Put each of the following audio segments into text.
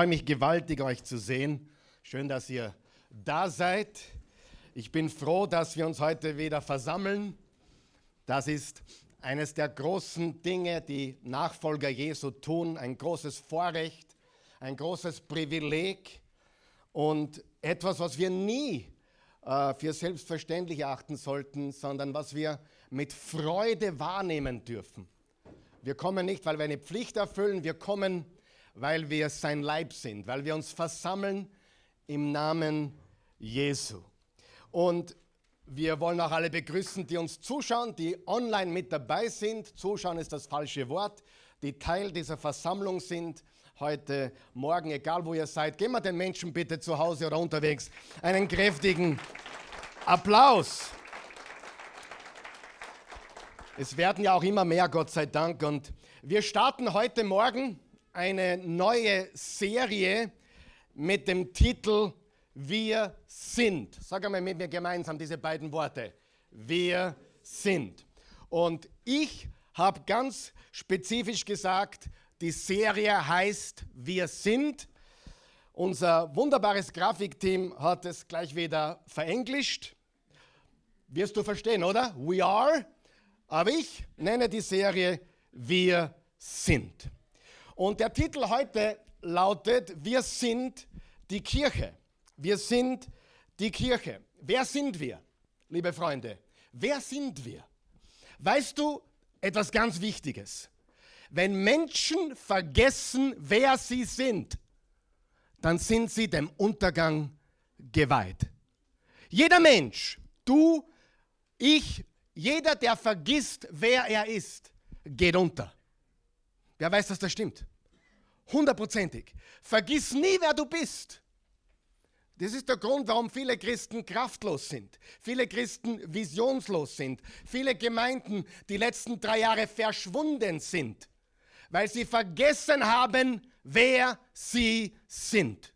freue mich gewaltig, euch zu sehen. Schön, dass ihr da seid. Ich bin froh, dass wir uns heute wieder versammeln. Das ist eines der großen Dinge, die Nachfolger Jesu tun. Ein großes Vorrecht, ein großes Privileg und etwas, was wir nie äh, für selbstverständlich erachten sollten, sondern was wir mit Freude wahrnehmen dürfen. Wir kommen nicht, weil wir eine Pflicht erfüllen, wir kommen, weil wir sein Leib sind, weil wir uns versammeln im Namen Jesu. Und wir wollen auch alle begrüßen, die uns zuschauen, die online mit dabei sind. Zuschauen ist das falsche Wort, die Teil dieser Versammlung sind heute Morgen, egal wo ihr seid. Geben wir den Menschen bitte zu Hause oder unterwegs einen kräftigen Applaus. Es werden ja auch immer mehr, Gott sei Dank. Und wir starten heute Morgen eine neue Serie mit dem Titel Wir sind. Sag einmal mit mir gemeinsam diese beiden Worte. Wir sind. Und ich habe ganz spezifisch gesagt, die Serie heißt Wir sind. Unser wunderbares Grafikteam hat es gleich wieder verenglischt. Wirst du verstehen, oder? We are. Aber ich nenne die Serie Wir sind. Und der Titel heute lautet, wir sind die Kirche. Wir sind die Kirche. Wer sind wir, liebe Freunde? Wer sind wir? Weißt du etwas ganz Wichtiges? Wenn Menschen vergessen, wer sie sind, dann sind sie dem Untergang geweiht. Jeder Mensch, du, ich, jeder, der vergisst, wer er ist, geht unter. Wer weiß, dass das stimmt? Hundertprozentig. Vergiss nie, wer du bist. Das ist der Grund, warum viele Christen kraftlos sind, viele Christen visionslos sind, viele Gemeinden die letzten drei Jahre verschwunden sind, weil sie vergessen haben, wer sie sind.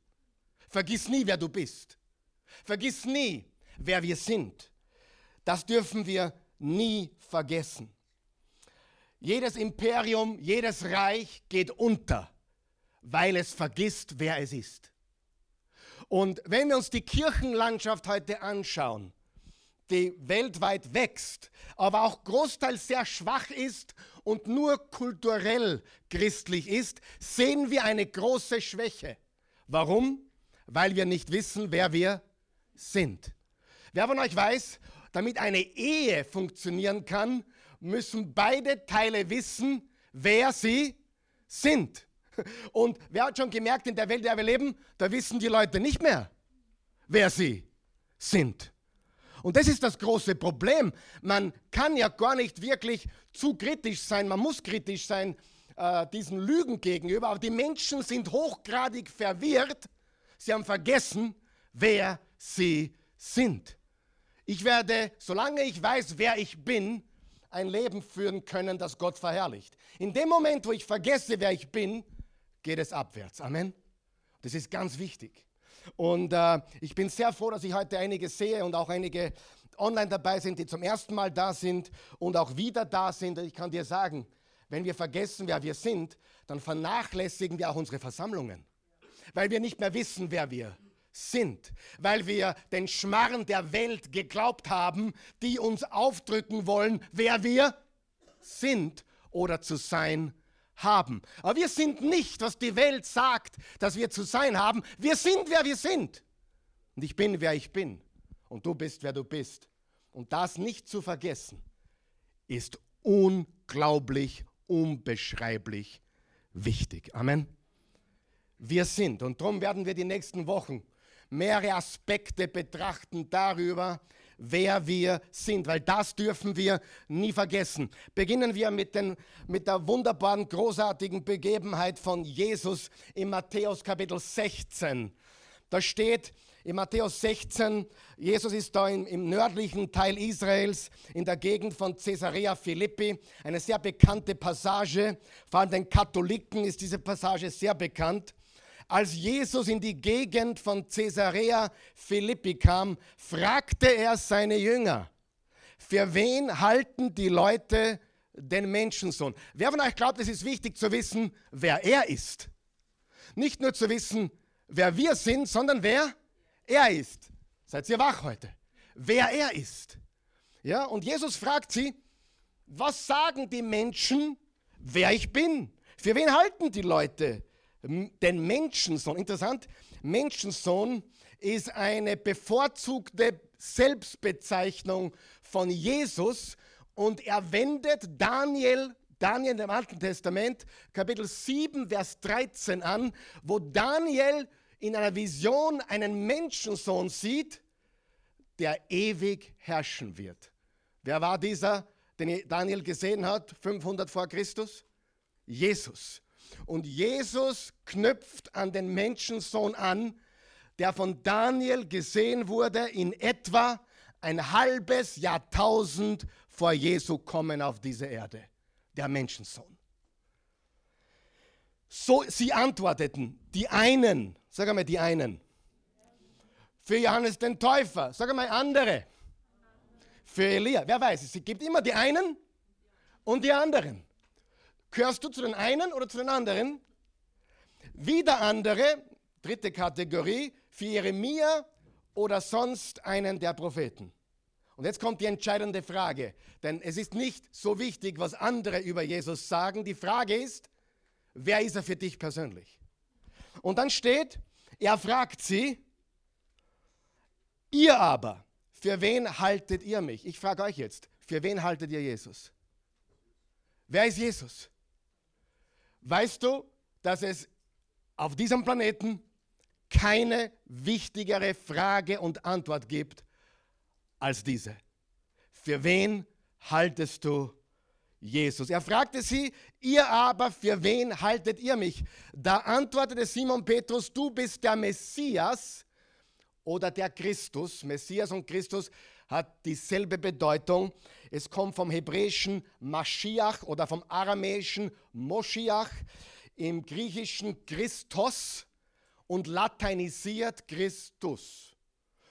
Vergiss nie, wer du bist. Vergiss nie, wer wir sind. Das dürfen wir nie vergessen. Jedes Imperium, jedes Reich geht unter weil es vergisst, wer es ist. Und wenn wir uns die Kirchenlandschaft heute anschauen, die weltweit wächst, aber auch großteils sehr schwach ist und nur kulturell christlich ist, sehen wir eine große Schwäche. Warum? Weil wir nicht wissen, wer wir sind. Wer von euch weiß, damit eine Ehe funktionieren kann, müssen beide Teile wissen, wer sie sind. Und wer hat schon gemerkt, in der Welt, in der wir leben, da wissen die Leute nicht mehr, wer sie sind. Und das ist das große Problem. Man kann ja gar nicht wirklich zu kritisch sein, man muss kritisch sein äh, diesen Lügen gegenüber, aber die Menschen sind hochgradig verwirrt. Sie haben vergessen, wer sie sind. Ich werde, solange ich weiß, wer ich bin, ein Leben führen können, das Gott verherrlicht. In dem Moment, wo ich vergesse, wer ich bin, geht es abwärts. Amen. Das ist ganz wichtig. Und äh, ich bin sehr froh, dass ich heute einige sehe und auch einige online dabei sind, die zum ersten Mal da sind und auch wieder da sind. Ich kann dir sagen, wenn wir vergessen, wer wir sind, dann vernachlässigen wir auch unsere Versammlungen, weil wir nicht mehr wissen, wer wir sind, weil wir den Schmarren der Welt geglaubt haben, die uns aufdrücken wollen, wer wir sind oder zu sein haben. Aber wir sind nicht, was die Welt sagt, dass wir zu sein haben. Wir sind, wer wir sind. Und ich bin, wer ich bin. Und du bist, wer du bist. Und das nicht zu vergessen, ist unglaublich, unbeschreiblich wichtig. Amen. Wir sind. Und darum werden wir die nächsten Wochen mehrere Aspekte betrachten darüber, wer wir sind, weil das dürfen wir nie vergessen. Beginnen wir mit, den, mit der wunderbaren, großartigen Begebenheit von Jesus in Matthäus Kapitel 16. Da steht in Matthäus 16, Jesus ist da im, im nördlichen Teil Israels, in der Gegend von Caesarea Philippi, eine sehr bekannte Passage. Vor allem den Katholiken ist diese Passage sehr bekannt. Als Jesus in die Gegend von Caesarea Philippi kam, fragte er seine Jünger, für wen halten die Leute den Menschensohn? Wer von euch glaubt, es ist wichtig zu wissen, wer er ist? nicht nur zu wissen, wer wir sind, sondern wer er ist. Seid ihr wach heute? Wer er ist. Ja, und Jesus fragt sie, was sagen die Menschen, wer ich bin? Für wen halten die Leute den Menschensohn? Interessant, Menschensohn ist eine bevorzugte Selbstbezeichnung von Jesus und er wendet Daniel Daniel im Alten Testament, Kapitel 7, Vers 13 an, wo Daniel in einer Vision einen Menschensohn sieht, der ewig herrschen wird. Wer war dieser, den Daniel gesehen hat, 500 vor Christus? Jesus. Und Jesus knüpft an den Menschensohn an, der von Daniel gesehen wurde in etwa ein halbes Jahrtausend vor Jesu kommen auf diese Erde, der Menschensohn. So, sie antworteten, die einen, sag einmal die einen, für Johannes den Täufer, sag einmal andere, für Elia, wer weiß es, es gibt immer die einen und die anderen. Gehörst du zu den einen oder zu den anderen? Wieder andere, dritte Kategorie, für Jeremia oder sonst einen der Propheten. Und jetzt kommt die entscheidende Frage, denn es ist nicht so wichtig, was andere über Jesus sagen. Die Frage ist, wer ist er für dich persönlich? Und dann steht, er fragt sie, ihr aber, für wen haltet ihr mich? Ich frage euch jetzt, für wen haltet ihr Jesus? Wer ist Jesus? Weißt du, dass es auf diesem Planeten keine wichtigere Frage und Antwort gibt als diese. Für wen haltest du Jesus? Er fragte sie, ihr aber, für wen haltet ihr mich? Da antwortete Simon Petrus, du bist der Messias oder der Christus. Messias und Christus hat dieselbe Bedeutung. Es kommt vom hebräischen Mashiach oder vom aramäischen Moschiach, im griechischen Christos und lateinisiert Christus.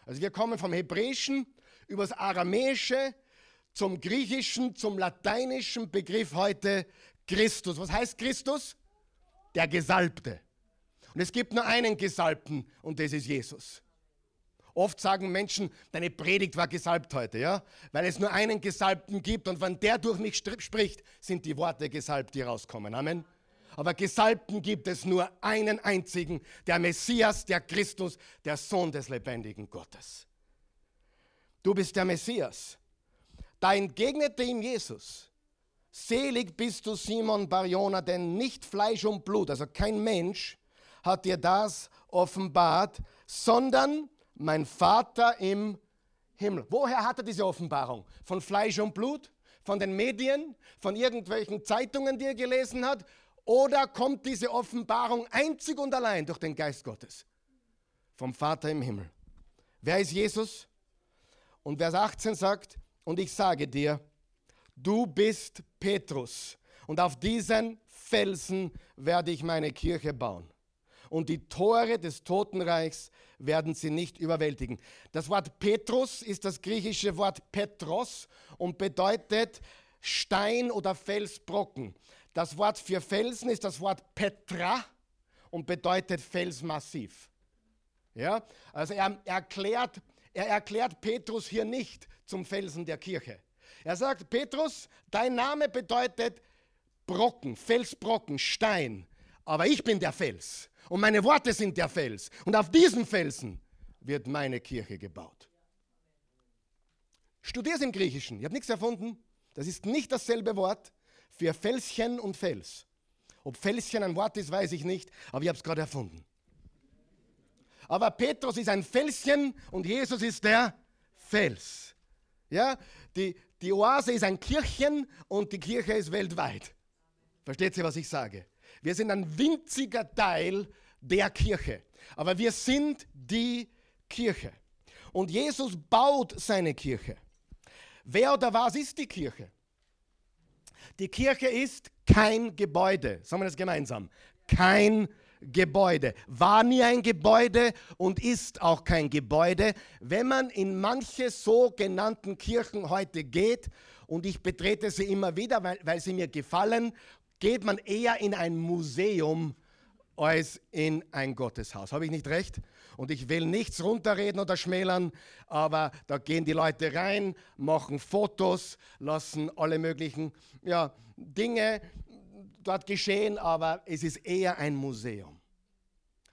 Also wir kommen vom hebräischen übers aramäische zum griechischen, zum lateinischen Begriff heute Christus. Was heißt Christus? Der Gesalbte. Und es gibt nur einen Gesalbten und das ist Jesus. Oft sagen Menschen, deine Predigt war gesalbt heute, ja? Weil es nur einen Gesalbten gibt und wenn der durch mich spricht, sind die Worte gesalbt, die rauskommen. Amen. Aber Gesalbten gibt es nur einen einzigen, der Messias, der Christus, der Sohn des lebendigen Gottes. Du bist der Messias. Da entgegnete ihm Jesus, selig bist du Simon Barjona, denn nicht Fleisch und Blut, also kein Mensch, hat dir das offenbart, sondern mein Vater im Himmel. Woher hat er diese Offenbarung? Von Fleisch und Blut? Von den Medien? Von irgendwelchen Zeitungen, die er gelesen hat? Oder kommt diese Offenbarung einzig und allein durch den Geist Gottes? Vom Vater im Himmel. Wer ist Jesus? Und Vers 18 sagt, und ich sage dir, du bist Petrus und auf diesen Felsen werde ich meine Kirche bauen. Und die Tore des Totenreichs werden sie nicht überwältigen. Das Wort Petrus ist das griechische Wort Petros und bedeutet Stein oder Felsbrocken. Das Wort für Felsen ist das Wort Petra und bedeutet Felsmassiv. Ja? Also er erklärt, er erklärt Petrus hier nicht zum Felsen der Kirche. Er sagt, Petrus, dein Name bedeutet Brocken, Felsbrocken, Stein. Aber ich bin der Fels und meine Worte sind der Fels. Und auf diesen Felsen wird meine Kirche gebaut. Studier es im Griechischen. Ich habe nichts erfunden. Das ist nicht dasselbe Wort für Felschen und Fels. Ob Felschen ein Wort ist, weiß ich nicht, aber ich habe es gerade erfunden. Aber Petrus ist ein Felschen und Jesus ist der Fels. Ja, die, die Oase ist ein Kirchen und die Kirche ist weltweit. Versteht ihr, was ich sage? Wir sind ein winziger Teil der Kirche, aber wir sind die Kirche. Und Jesus baut seine Kirche. Wer oder was ist die Kirche? Die Kirche ist kein Gebäude. Sagen wir das gemeinsam. Kein Gebäude. War nie ein Gebäude und ist auch kein Gebäude. Wenn man in manche sogenannten Kirchen heute geht, und ich betrete sie immer wieder, weil, weil sie mir gefallen, geht man eher in ein Museum als in ein Gotteshaus. Habe ich nicht recht? Und ich will nichts runterreden oder schmälern, aber da gehen die Leute rein, machen Fotos, lassen alle möglichen ja, Dinge dort geschehen, aber es ist eher ein Museum.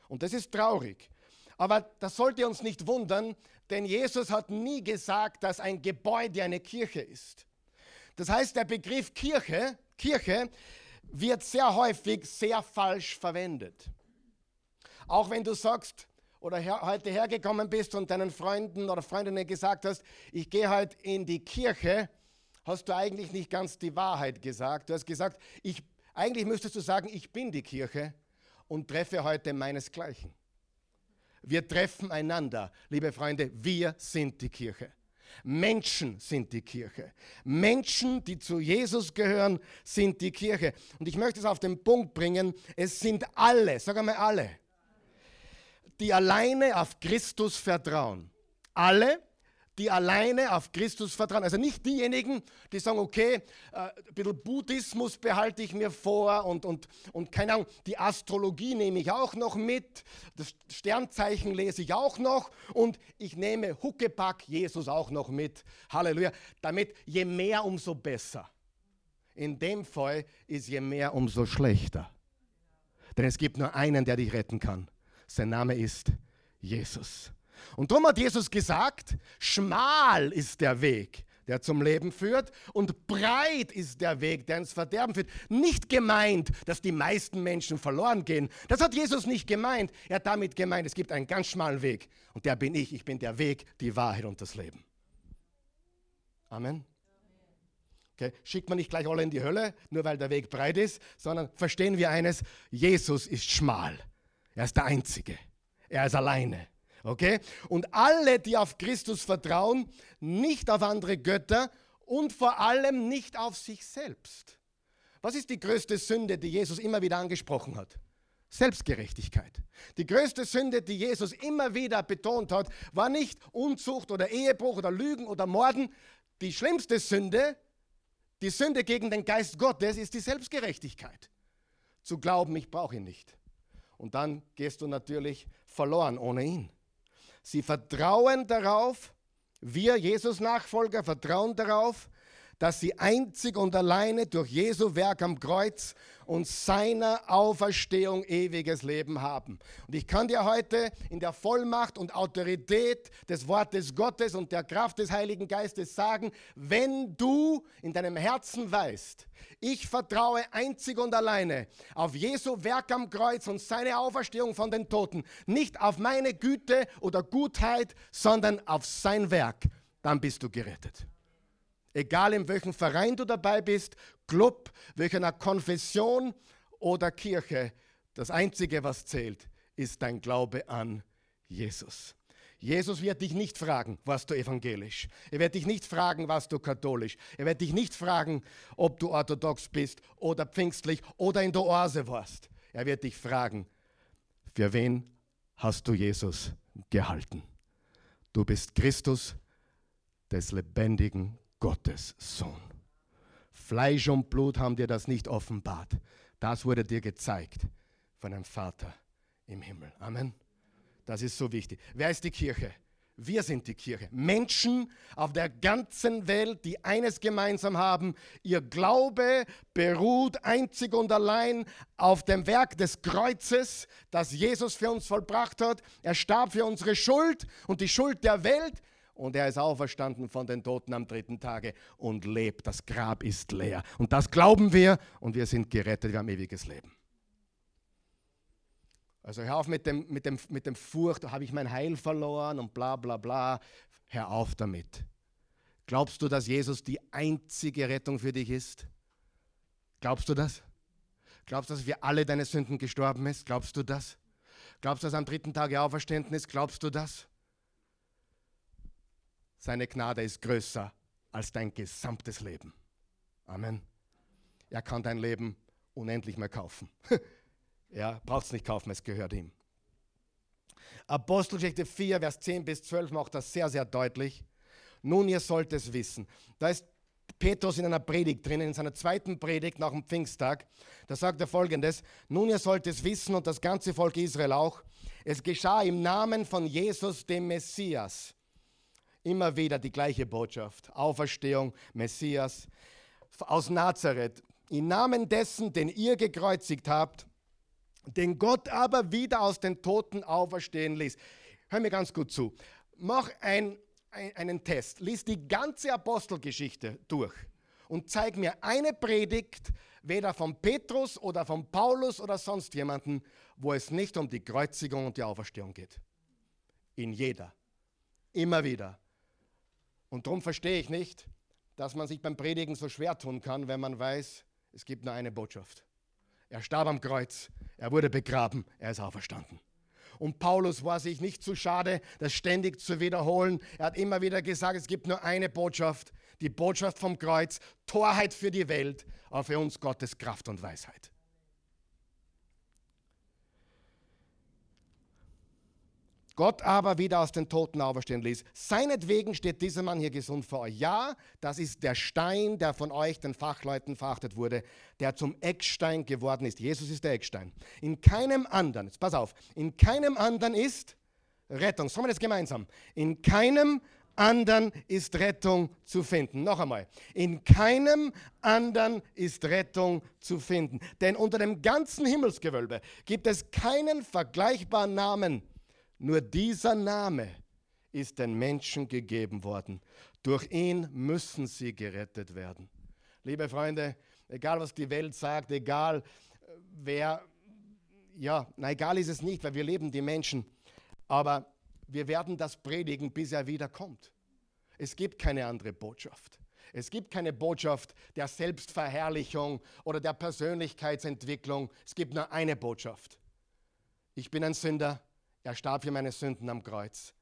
Und das ist traurig. Aber das sollte uns nicht wundern, denn Jesus hat nie gesagt, dass ein Gebäude eine Kirche ist. Das heißt, der Begriff Kirche, Kirche wird sehr häufig sehr falsch verwendet. Auch wenn du sagst oder her, heute hergekommen bist und deinen Freunden oder Freundinnen gesagt hast, ich gehe heute in die Kirche, hast du eigentlich nicht ganz die Wahrheit gesagt. Du hast gesagt, ich, eigentlich müsstest du sagen, ich bin die Kirche und treffe heute meinesgleichen. Wir treffen einander, liebe Freunde, wir sind die Kirche. Menschen sind die Kirche. Menschen, die zu Jesus gehören, sind die Kirche. Und ich möchte es auf den Punkt bringen, es sind alle, sag einmal alle, die alleine auf Christus vertrauen. Alle, die alleine auf Christus vertrauen. Also nicht diejenigen, die sagen, okay, äh, ein bisschen Buddhismus behalte ich mir vor und, und, und keine Ahnung, die Astrologie nehme ich auch noch mit, das Sternzeichen lese ich auch noch und ich nehme Huckepack Jesus auch noch mit. Halleluja. Damit je mehr, umso besser. In dem Fall ist je mehr, umso schlechter. Denn es gibt nur einen, der dich retten kann. Sein Name ist Jesus. Und darum hat Jesus gesagt, schmal ist der Weg, der zum Leben führt, und breit ist der Weg, der ins Verderben führt. Nicht gemeint, dass die meisten Menschen verloren gehen. Das hat Jesus nicht gemeint. Er hat damit gemeint, es gibt einen ganz schmalen Weg. Und der bin ich. Ich bin der Weg, die Wahrheit und das Leben. Amen. Okay. Schickt man nicht gleich alle in die Hölle, nur weil der Weg breit ist, sondern verstehen wir eines, Jesus ist schmal. Er ist der Einzige. Er ist alleine. Okay? Und alle, die auf Christus vertrauen, nicht auf andere Götter und vor allem nicht auf sich selbst. Was ist die größte Sünde, die Jesus immer wieder angesprochen hat? Selbstgerechtigkeit. Die größte Sünde, die Jesus immer wieder betont hat, war nicht Unzucht oder Ehebruch oder Lügen oder Morden. Die schlimmste Sünde, die Sünde gegen den Geist Gottes, ist die Selbstgerechtigkeit. Zu glauben, ich brauche ihn nicht. Und dann gehst du natürlich verloren ohne ihn. Sie vertrauen darauf, wir Jesus-Nachfolger vertrauen darauf, dass sie einzig und alleine durch Jesu Werk am Kreuz und seiner Auferstehung ewiges Leben haben. Und ich kann dir heute in der Vollmacht und Autorität des Wortes Gottes und der Kraft des Heiligen Geistes sagen, wenn du in deinem Herzen weißt, ich vertraue einzig und alleine auf Jesu Werk am Kreuz und seine Auferstehung von den Toten, nicht auf meine Güte oder Gutheit, sondern auf sein Werk, dann bist du gerettet. Egal in welchem Verein du dabei bist, Club, welcher Konfession oder Kirche, das Einzige, was zählt, ist dein Glaube an Jesus. Jesus wird dich nicht fragen, warst du evangelisch. Er wird dich nicht fragen, warst du katholisch. Er wird dich nicht fragen, ob du orthodox bist oder pfingstlich oder in der Oase warst. Er wird dich fragen, für wen hast du Jesus gehalten? Du bist Christus des lebendigen Gottes Sohn. Fleisch und Blut haben dir das nicht offenbart. Das wurde dir gezeigt von einem Vater im Himmel. Amen. Das ist so wichtig. Wer ist die Kirche? Wir sind die Kirche. Menschen auf der ganzen Welt, die eines gemeinsam haben. Ihr Glaube beruht einzig und allein auf dem Werk des Kreuzes, das Jesus für uns vollbracht hat. Er starb für unsere Schuld und die Schuld der Welt und er ist auferstanden von den Toten am dritten Tage und lebt. Das Grab ist leer. Und das glauben wir und wir sind gerettet, wir haben ewiges Leben. Also hör auf mit dem, mit dem, mit dem Furcht, habe ich mein Heil verloren und bla bla bla. Hör auf damit. Glaubst du, dass Jesus die einzige Rettung für dich ist? Glaubst du das? Glaubst du, dass für alle deine Sünden gestorben ist? Glaubst du das? Glaubst du, dass am dritten Tag auferstanden ist? Glaubst du das? Seine Gnade ist größer als dein gesamtes Leben. Amen. Er kann dein Leben unendlich mehr kaufen. ja, braucht es nicht kaufen, es gehört ihm. Apostelgeschichte 4, Vers 10 bis 12 macht das sehr, sehr deutlich. Nun, ihr sollt es wissen. Da ist Petrus in einer Predigt drin, in seiner zweiten Predigt nach dem Pfingsttag. Da sagt er folgendes: Nun, ihr sollt es wissen und das ganze Volk Israel auch. Es geschah im Namen von Jesus, dem Messias. Immer wieder die gleiche Botschaft: Auferstehung, Messias aus Nazareth. Im Namen dessen, den ihr gekreuzigt habt, den Gott aber wieder aus den Toten auferstehen ließ. Hör mir ganz gut zu. Mach ein, ein, einen Test. Lies die ganze Apostelgeschichte durch und zeig mir eine Predigt, weder von Petrus oder von Paulus oder sonst jemanden, wo es nicht um die Kreuzigung und die Auferstehung geht. In jeder. Immer wieder. Und darum verstehe ich nicht, dass man sich beim Predigen so schwer tun kann, wenn man weiß, es gibt nur eine Botschaft. Er starb am Kreuz, er wurde begraben, er ist auferstanden. Und Paulus war sich nicht zu schade, das ständig zu wiederholen. Er hat immer wieder gesagt, es gibt nur eine Botschaft, die Botschaft vom Kreuz, Torheit für die Welt, aber für uns Gottes Kraft und Weisheit. Gott aber wieder aus den Toten auferstehen ließ. Seinetwegen steht dieser Mann hier gesund vor euch. Ja, das ist der Stein, der von euch, den Fachleuten, verachtet wurde, der zum Eckstein geworden ist. Jesus ist der Eckstein. In keinem anderen, jetzt pass auf, in keinem anderen ist Rettung. Sagen wir das gemeinsam. In keinem anderen ist Rettung zu finden. Noch einmal. In keinem anderen ist Rettung zu finden. Denn unter dem ganzen Himmelsgewölbe gibt es keinen vergleichbaren Namen nur dieser Name ist den Menschen gegeben worden. Durch ihn müssen sie gerettet werden. Liebe Freunde, egal was die Welt sagt, egal äh, wer, ja, na egal ist es nicht, weil wir leben die Menschen, aber wir werden das predigen, bis er wiederkommt. Es gibt keine andere Botschaft. Es gibt keine Botschaft der Selbstverherrlichung oder der Persönlichkeitsentwicklung. Es gibt nur eine Botschaft. Ich bin ein Sünder, er starb für meine Sünden am Kreuz.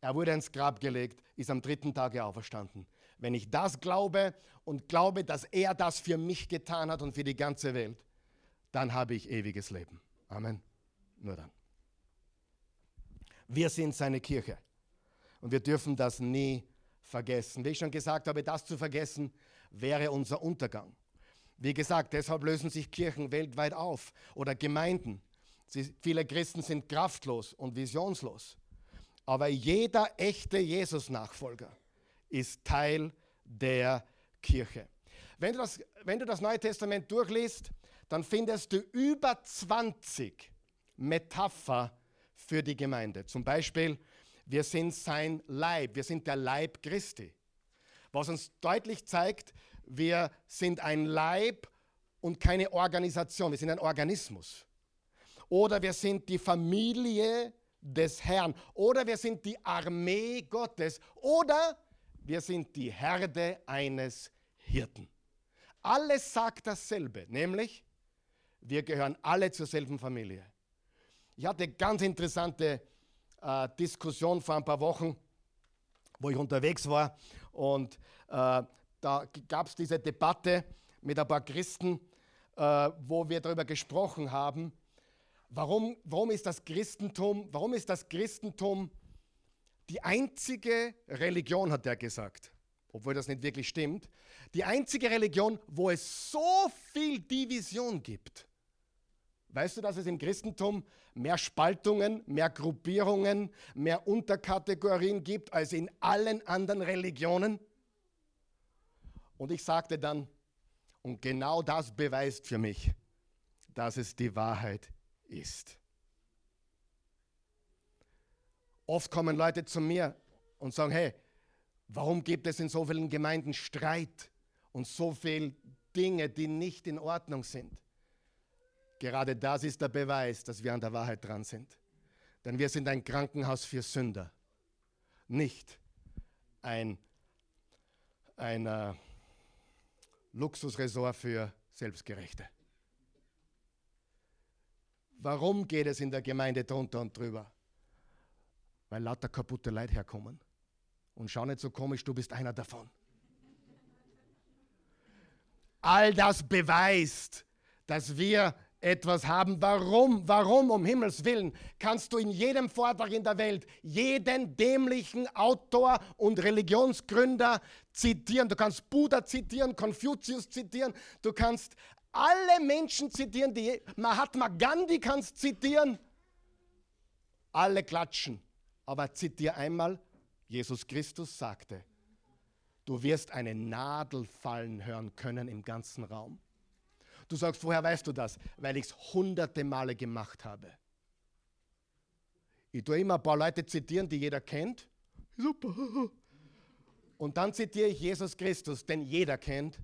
Er wurde ins Grab gelegt, ist am dritten Tage auferstanden. Wenn ich das glaube und glaube, dass er das für mich getan hat und für die ganze Welt, dann habe ich ewiges Leben. Amen. Nur dann. Wir sind seine Kirche und wir dürfen das nie vergessen. Wie ich schon gesagt habe, das zu vergessen wäre unser Untergang. Wie gesagt, deshalb lösen sich Kirchen weltweit auf oder Gemeinden. Sie, viele Christen sind kraftlos und visionslos. Aber jeder echte Jesus-Nachfolger ist Teil der Kirche. Wenn du, das, wenn du das Neue Testament durchliest, dann findest du über 20 Metapher für die Gemeinde. Zum Beispiel, wir sind sein Leib, wir sind der Leib Christi. Was uns deutlich zeigt, wir sind ein Leib und keine Organisation, wir sind ein Organismus oder wir sind die Familie des Herrn oder wir sind die Armee Gottes oder wir sind die Herde eines Hirten. Alles sagt dasselbe, nämlich wir gehören alle zur selben Familie. Ich hatte eine ganz interessante äh, Diskussion vor ein paar Wochen, wo ich unterwegs war und äh, da gab es diese Debatte mit ein paar Christen, äh, wo wir darüber gesprochen haben, Warum, warum ist das Christentum, warum ist das Christentum die einzige Religion, hat er gesagt, obwohl das nicht wirklich stimmt, die einzige Religion, wo es so viel Division gibt. Weißt du, dass es im Christentum mehr Spaltungen, mehr Gruppierungen, mehr Unterkategorien gibt als in allen anderen Religionen? Und ich sagte dann, und genau das beweist für mich, dass es die Wahrheit ist. Oft kommen Leute zu mir und sagen, hey, warum gibt es in so vielen Gemeinden Streit und so viele Dinge, die nicht in Ordnung sind? Gerade das ist der Beweis, dass wir an der Wahrheit dran sind. Denn wir sind ein Krankenhaus für Sünder, nicht ein, ein uh, Luxusresort für Selbstgerechte. Warum geht es in der Gemeinde drunter und drüber? Weil lauter kaputte Leute herkommen. Und schau nicht so komisch, du bist einer davon. All das beweist, dass wir etwas haben. Warum? Warum, um Himmels Willen, kannst du in jedem Vortrag in der Welt jeden dämlichen Autor und Religionsgründer zitieren. Du kannst Buddha zitieren, Konfuzius zitieren, du kannst alle Menschen zitieren, die Mahatma Gandhi kannst zitieren. Alle klatschen. Aber zitiere einmal, Jesus Christus sagte, du wirst eine Nadel fallen hören können im ganzen Raum. Du sagst, woher weißt du das? Weil ich es hunderte Male gemacht habe. Ich tue immer ein paar Leute zitieren, die jeder kennt. Super. Und dann zitiere ich Jesus Christus, den jeder kennt.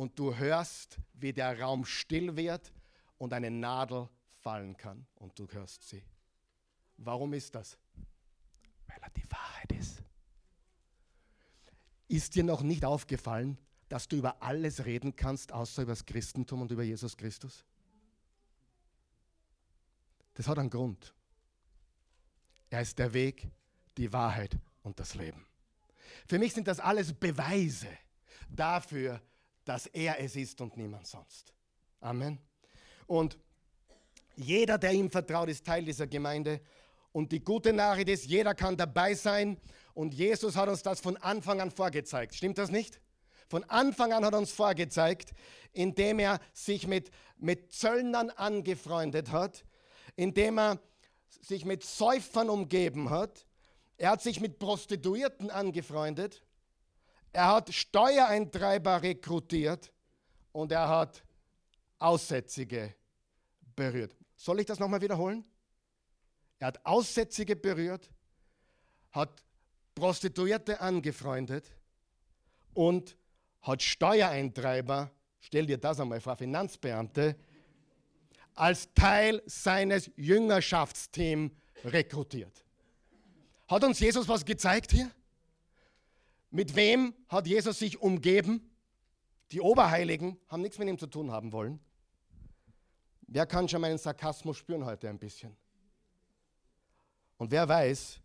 Und du hörst, wie der Raum still wird und eine Nadel fallen kann. Und du hörst sie. Warum ist das? Weil er die Wahrheit ist. Ist dir noch nicht aufgefallen, dass du über alles reden kannst, außer über das Christentum und über Jesus Christus? Das hat einen Grund. Er ist der Weg, die Wahrheit und das Leben. Für mich sind das alles Beweise dafür, dass er es ist und niemand sonst. Amen. Und jeder, der ihm vertraut, ist Teil dieser Gemeinde. Und die gute Nachricht ist, jeder kann dabei sein. Und Jesus hat uns das von Anfang an vorgezeigt. Stimmt das nicht? Von Anfang an hat er uns vorgezeigt, indem er sich mit, mit Zöllnern angefreundet hat, indem er sich mit Säufern umgeben hat. Er hat sich mit Prostituierten angefreundet. Er hat Steuereintreiber rekrutiert und er hat Aussätzige berührt. Soll ich das nochmal wiederholen? Er hat Aussätzige berührt, hat Prostituierte angefreundet und hat Steuereintreiber, stell dir das einmal vor, Finanzbeamte, als Teil seines Jüngerschaftsteams rekrutiert. Hat uns Jesus was gezeigt hier? Mit wem hat Jesus sich umgeben? Die Oberheiligen haben nichts mit ihm zu tun haben wollen. Wer kann schon meinen Sarkasmus spüren heute ein bisschen? Und wer weiß,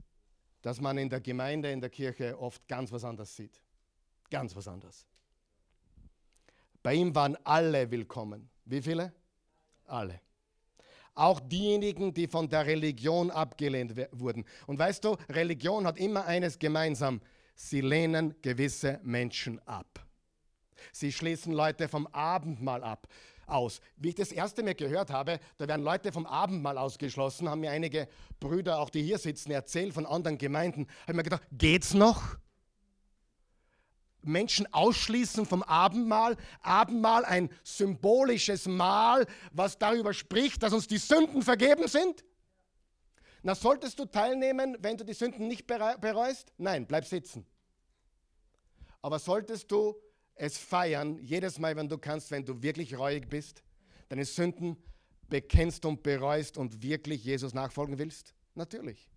dass man in der Gemeinde, in der Kirche oft ganz was anderes sieht. Ganz was anderes. Bei ihm waren alle willkommen. Wie viele? Alle. Auch diejenigen, die von der Religion abgelehnt wurden. Und weißt du, Religion hat immer eines gemeinsam. Sie lehnen gewisse Menschen ab. Sie schließen Leute vom Abendmahl ab aus. Wie ich das erste Mal gehört habe, da werden Leute vom Abendmahl ausgeschlossen, haben mir einige Brüder, auch die hier sitzen, erzählt von anderen Gemeinden. Habe ich mir gedacht, geht's noch? Menschen ausschließen vom Abendmahl. Abendmahl ein symbolisches Mahl, was darüber spricht, dass uns die Sünden vergeben sind. Na, solltest du teilnehmen, wenn du die Sünden nicht bereust? Nein, bleib sitzen. Aber solltest du es feiern, jedes Mal, wenn du kannst, wenn du wirklich reuig bist, deine Sünden bekennst und bereust und wirklich Jesus nachfolgen willst? Natürlich.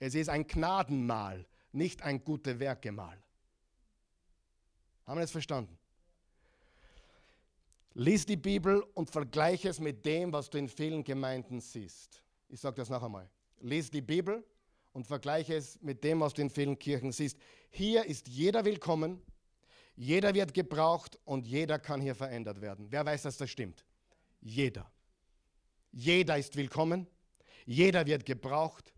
Es ist ein Gnadenmahl, nicht ein gute Werkemahl. Haben wir das verstanden? Lies die Bibel und vergleiche es mit dem, was du in vielen Gemeinden siehst. Ich sage das noch einmal. Lies die Bibel und vergleiche es mit dem, was du in vielen Kirchen siehst. Hier ist jeder willkommen, jeder wird gebraucht und jeder kann hier verändert werden. Wer weiß, dass das stimmt? Jeder. Jeder ist willkommen, jeder wird gebraucht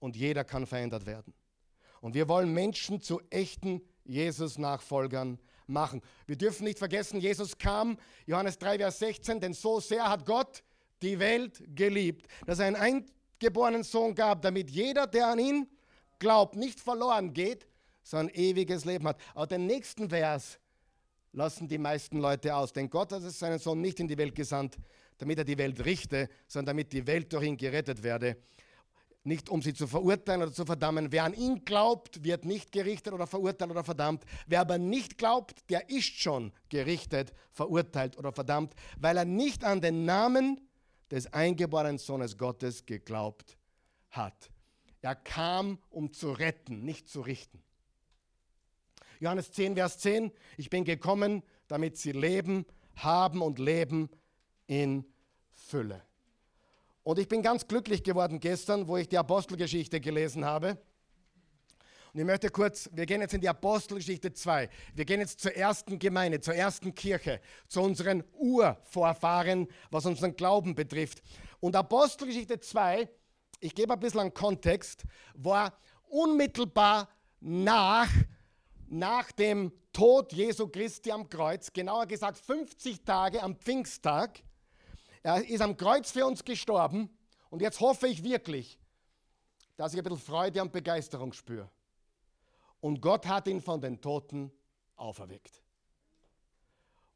und jeder kann verändert werden. Und wir wollen Menschen zu echten Jesus-Nachfolgern machen. Wir dürfen nicht vergessen, Jesus kam, Johannes 3, Vers 16, denn so sehr hat Gott die Welt geliebt, dass er einen eingeborenen Sohn gab, damit jeder, der an ihn glaubt, nicht verloren geht, sondern ewiges Leben hat. Aber den nächsten Vers lassen die meisten Leute aus, denn Gott hat seinen Sohn nicht in die Welt gesandt, damit er die Welt richte, sondern damit die Welt durch ihn gerettet werde nicht um sie zu verurteilen oder zu verdammen. Wer an ihn glaubt, wird nicht gerichtet oder verurteilt oder verdammt. Wer aber nicht glaubt, der ist schon gerichtet, verurteilt oder verdammt, weil er nicht an den Namen des eingeborenen Sohnes Gottes geglaubt hat. Er kam, um zu retten, nicht zu richten. Johannes 10, Vers 10, ich bin gekommen, damit sie leben, haben und leben in Fülle. Und ich bin ganz glücklich geworden gestern, wo ich die Apostelgeschichte gelesen habe. Und ich möchte kurz, wir gehen jetzt in die Apostelgeschichte 2. Wir gehen jetzt zur ersten Gemeinde, zur ersten Kirche, zu unseren Urvorfahren, was unseren Glauben betrifft. Und Apostelgeschichte 2, ich gebe ein bisschen einen Kontext, war unmittelbar nach, nach dem Tod Jesu Christi am Kreuz, genauer gesagt 50 Tage am Pfingsttag. Er ist am Kreuz für uns gestorben und jetzt hoffe ich wirklich, dass ich ein bisschen Freude und Begeisterung spüre. Und Gott hat ihn von den Toten auferweckt.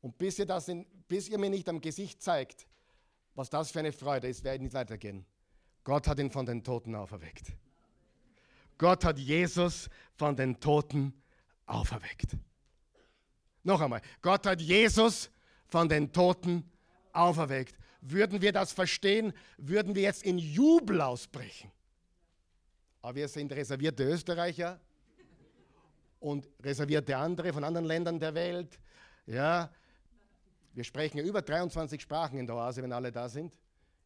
Und bis ihr, das in, bis ihr mir nicht am Gesicht zeigt, was das für eine Freude ist, werde ich nicht weitergehen. Gott hat ihn von den Toten auferweckt. Gott hat Jesus von den Toten auferweckt. Noch einmal, Gott hat Jesus von den Toten auferweckt. Würden wir das verstehen, würden wir jetzt in Jubel ausbrechen. Aber wir sind reservierte Österreicher, und reservierte andere von anderen Ländern der Welt. Ja, wir sprechen ja über 23 Sprachen in der Oase, wenn alle da sind.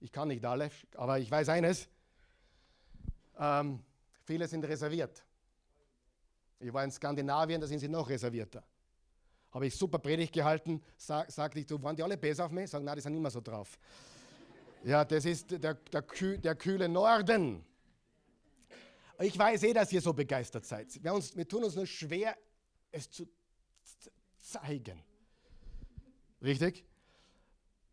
Ich kann nicht alle, aber ich weiß eines. Ähm, viele sind reserviert. Ich war in Skandinavien, da sind sie noch reservierter. Habe ich super Predigt gehalten, sag, sagte ich, du, waren die alle besser auf mich? Sagen, nein, die sind immer so drauf. Ja, das ist der, der, der kühle Norden. Ich weiß eh, dass ihr so begeistert seid. Wir, uns, wir tun uns nur schwer, es zu zeigen. Richtig?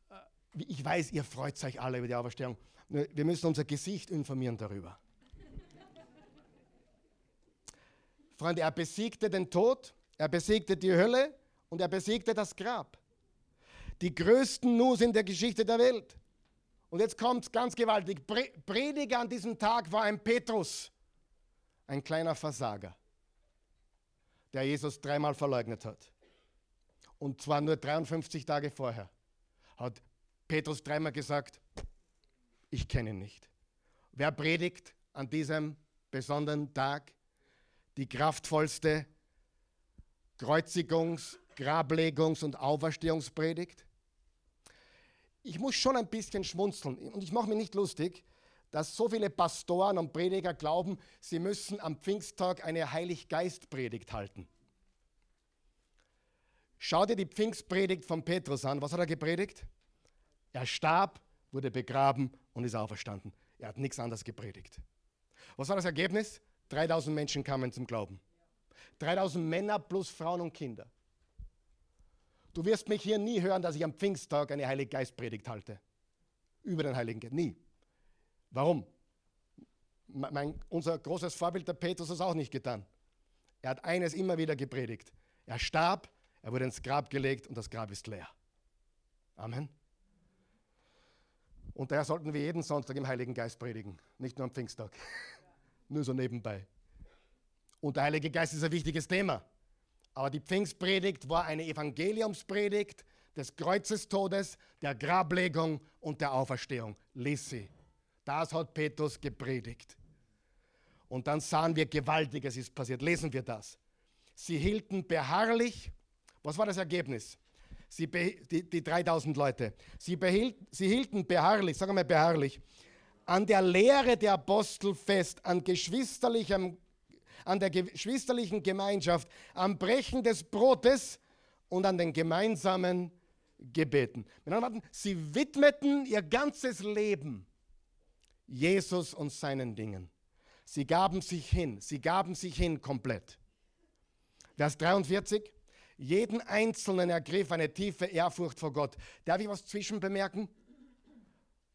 Äh, ich weiß, ihr freut euch alle über die Auferstehung. Wir müssen unser Gesicht informieren darüber. Freunde, er besiegte den Tod, er besiegte die Hölle und er besiegte das Grab. Die größten Nus in der Geschichte der Welt. Und jetzt kommt es ganz gewaltig. Prediger an diesem Tag war ein Petrus ein kleiner Versager, der Jesus dreimal verleugnet hat. Und zwar nur 53 Tage vorher hat Petrus dreimal gesagt, ich kenne ihn nicht. Wer predigt an diesem besonderen Tag die kraftvollste Kreuzigungs-, Grablegungs- und Auferstehungspredigt? Ich muss schon ein bisschen schmunzeln und ich mache mich nicht lustig, dass so viele Pastoren und Prediger glauben, sie müssen am Pfingsttag eine Heiliggeistpredigt halten. Schau dir die Pfingstpredigt von Petrus an. Was hat er gepredigt? Er starb, wurde begraben und ist auferstanden. Er hat nichts anderes gepredigt. Was war das Ergebnis? 3000 Menschen kamen zum Glauben. 3000 Männer plus Frauen und Kinder. Du wirst mich hier nie hören, dass ich am Pfingsttag eine Heiliggeistpredigt halte. Über den Heiligen Geist. Nie. Warum? Mein, unser großes Vorbild, der Petrus, hat es auch nicht getan. Er hat eines immer wieder gepredigt. Er starb, er wurde ins Grab gelegt und das Grab ist leer. Amen. Und daher sollten wir jeden Sonntag im Heiligen Geist predigen, nicht nur am Pfingsttag. nur so nebenbei. Und der Heilige Geist ist ein wichtiges Thema. Aber die Pfingstpredigt war eine Evangeliumspredigt des Kreuzestodes, der Grablegung und der Auferstehung. Lies sie. Das hat Petrus gepredigt. Und dann sahen wir, Gewaltiges ist passiert. Lesen wir das. Sie hielten beharrlich, was war das Ergebnis? Sie die, die 3000 Leute. Sie, behielt, sie hielten beharrlich, sagen wir beharrlich, an der Lehre der Apostel fest, an, geschwisterlichem, an der geschwisterlichen Gemeinschaft, am Brechen des Brotes und an den gemeinsamen Gebeten. Sie widmeten ihr ganzes Leben Jesus und seinen Dingen. Sie gaben sich hin, sie gaben sich hin komplett. Vers 43, jeden Einzelnen ergriff eine tiefe Ehrfurcht vor Gott. Darf ich was zwischenbemerken?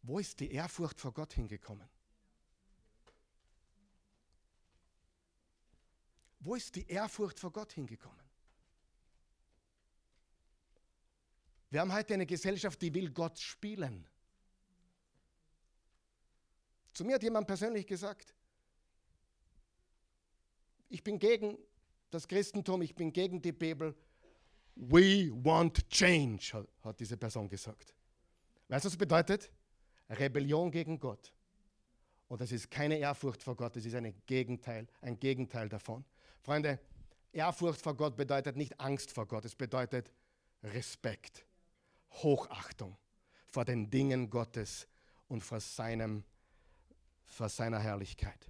Wo ist die Ehrfurcht vor Gott hingekommen? Wo ist die Ehrfurcht vor Gott hingekommen? Wir haben heute eine Gesellschaft, die will Gott spielen. Zu mir hat jemand persönlich gesagt, ich bin gegen das Christentum, ich bin gegen die Bibel. We want change, hat diese Person gesagt. Weißt du, was das bedeutet? Rebellion gegen Gott. Und das ist keine Ehrfurcht vor Gott, das ist ein Gegenteil, ein Gegenteil davon. Freunde, Ehrfurcht vor Gott bedeutet nicht Angst vor Gott, es bedeutet Respekt, Hochachtung vor den Dingen Gottes und vor seinem vor seiner Herrlichkeit.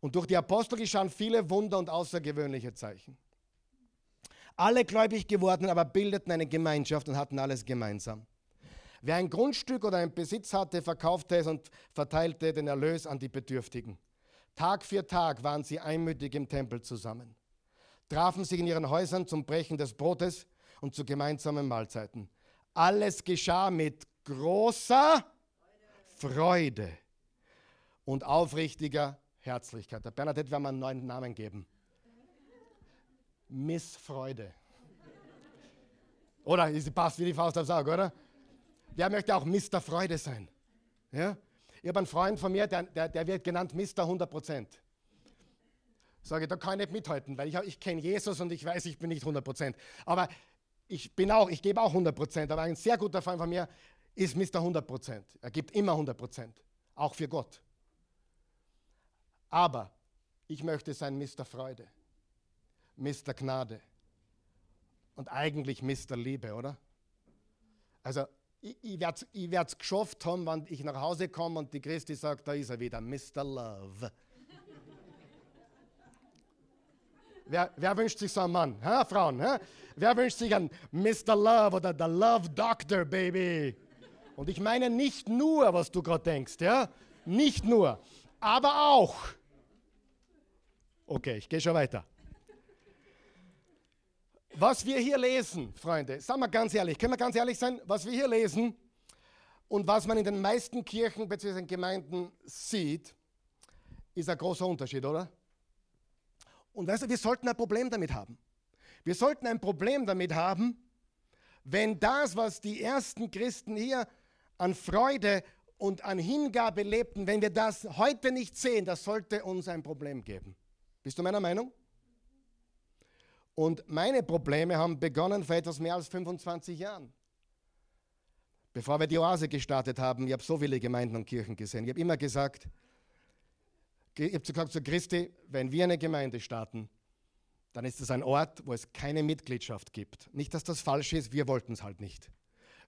Und durch die Apostel geschahen viele Wunder und außergewöhnliche Zeichen. Alle gläubig geworden, aber bildeten eine Gemeinschaft und hatten alles gemeinsam. Wer ein Grundstück oder einen Besitz hatte, verkaufte es und verteilte den Erlös an die Bedürftigen. Tag für Tag waren sie einmütig im Tempel zusammen, trafen sich in ihren Häusern zum Brechen des Brotes und zu gemeinsamen Mahlzeiten. Alles geschah mit großer Freude und aufrichtiger Herzlichkeit. Der Bernadette werden wir einen neuen Namen geben. Miss Freude. Oder? Sie passt wie die Faust aufs Auge, oder? Wer möchte auch Mr. Freude sein? Ja? Ich habe einen Freund von mir, der, der, der wird genannt Mr. 100 Prozent. Sage, da kann ich nicht mithalten, weil ich, ich kenne Jesus und ich weiß, ich bin nicht 100 Prozent. Aber ich bin auch, ich gebe auch 100 Prozent. Aber ein sehr guter Freund von mir ist Mr. 100 Prozent. Er gibt immer 100 Prozent, auch für Gott. Aber ich möchte sein Mr. Freude, Mr. Gnade und eigentlich Mr. Liebe, oder? Also ich, ich werde es geschafft haben, wenn ich nach Hause komme und die Christi sagt, da ist er wieder, Mr. Love. wer, wer, wünscht sich so einen Mann? Ha, Frauen? Ha? Wer wünscht sich einen Mr. Love oder der Love Doctor, Baby? Und ich meine nicht nur, was du gerade denkst, ja? Nicht nur, aber auch. Okay, ich gehe schon weiter. Was wir hier lesen, Freunde, sagen wir ganz ehrlich, können wir ganz ehrlich sein, was wir hier lesen und was man in den meisten Kirchen bzw. Gemeinden sieht, ist ein großer Unterschied, oder? Und weißt du, wir sollten ein Problem damit haben. Wir sollten ein Problem damit haben, wenn das, was die ersten Christen hier an Freude und an Hingabe lebten, wenn wir das heute nicht sehen, das sollte uns ein Problem geben. Bist du meiner Meinung? Und meine Probleme haben begonnen vor etwas mehr als 25 Jahren. Bevor wir die Oase gestartet haben, ich habe so viele Gemeinden und Kirchen gesehen. Ich habe immer gesagt, ich habe gesagt zu Christi, wenn wir eine Gemeinde starten, dann ist es ein Ort, wo es keine Mitgliedschaft gibt. Nicht, dass das falsch ist, wir wollten es halt nicht.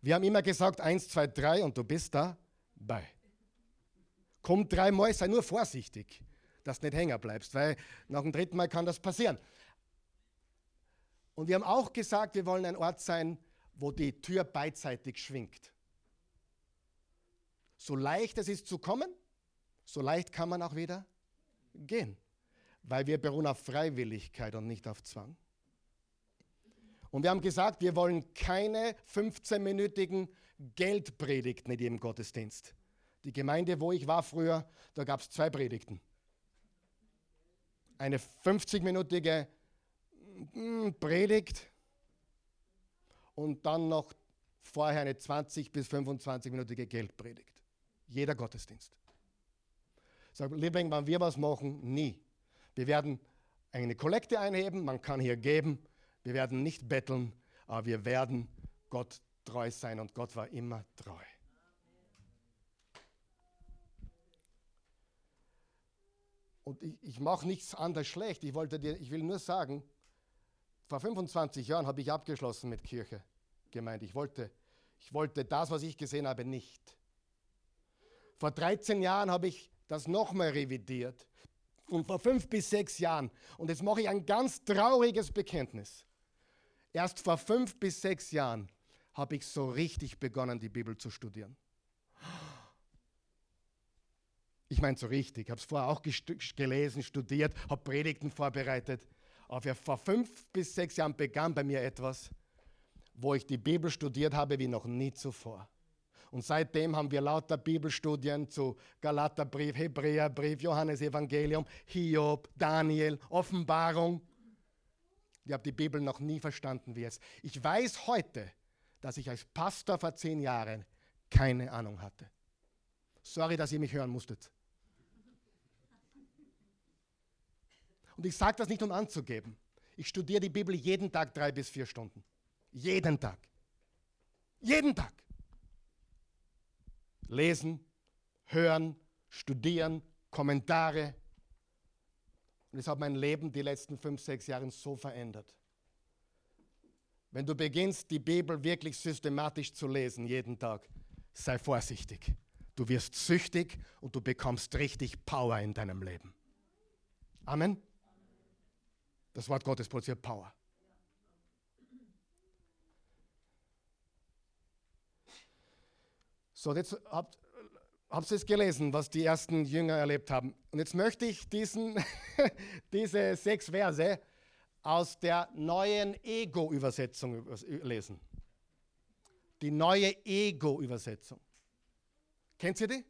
Wir haben immer gesagt, eins, zwei, drei und du bist dabei. Komm dreimal, sei nur vorsichtig dass du nicht hängen bleibst, weil nach dem dritten Mal kann das passieren. Und wir haben auch gesagt, wir wollen ein Ort sein, wo die Tür beidseitig schwingt. So leicht es ist zu kommen, so leicht kann man auch wieder gehen, weil wir beruhen auf Freiwilligkeit und nicht auf Zwang. Und wir haben gesagt, wir wollen keine 15-minütigen Geldpredigten in jedem Gottesdienst. Die Gemeinde, wo ich war früher, da gab es zwei Predigten eine 50-minütige hm, Predigt und dann noch vorher eine 20 bis 25-minütige Geldpredigt. Jeder Gottesdienst. Sag, Liebling, wenn wir was machen, nie. Wir werden eine Kollekte einheben, man kann hier geben, wir werden nicht betteln, aber wir werden Gott treu sein und Gott war immer treu. Und ich, ich mache nichts anderes schlecht. Ich, wollte dir, ich will nur sagen, vor 25 Jahren habe ich abgeschlossen mit Kirche, gemeint. Ich wollte, ich wollte das, was ich gesehen habe, nicht. Vor 13 Jahren habe ich das nochmal revidiert. Und vor fünf bis sechs Jahren, und jetzt mache ich ein ganz trauriges Bekenntnis. Erst vor fünf bis sechs Jahren habe ich so richtig begonnen, die Bibel zu studieren. Ich meine so richtig, ich habe es vorher auch gelesen, studiert, habe Predigten vorbereitet. Aber vor fünf bis sechs Jahren begann bei mir etwas, wo ich die Bibel studiert habe wie noch nie zuvor. Und seitdem haben wir lauter Bibelstudien zu Galaterbrief, Hebräerbrief, Johannesevangelium, Hiob, Daniel, Offenbarung. Ich habe die Bibel noch nie verstanden wie es. Ich weiß heute, dass ich als Pastor vor zehn Jahren keine Ahnung hatte. Sorry, dass ihr mich hören musstet. Und ich sage das nicht, um anzugeben. Ich studiere die Bibel jeden Tag drei bis vier Stunden. Jeden Tag. Jeden Tag. Lesen, hören, studieren, Kommentare. Und es hat mein Leben die letzten fünf, sechs Jahre so verändert. Wenn du beginnst, die Bibel wirklich systematisch zu lesen, jeden Tag, sei vorsichtig. Du wirst süchtig und du bekommst richtig Power in deinem Leben. Amen. Das Wort Gottes produziert Power. So, jetzt habt, habt ihr es gelesen, was die ersten Jünger erlebt haben. Und jetzt möchte ich diesen, diese sechs Verse aus der neuen Ego-Übersetzung lesen. Die neue Ego-Übersetzung. Kennt ihr die?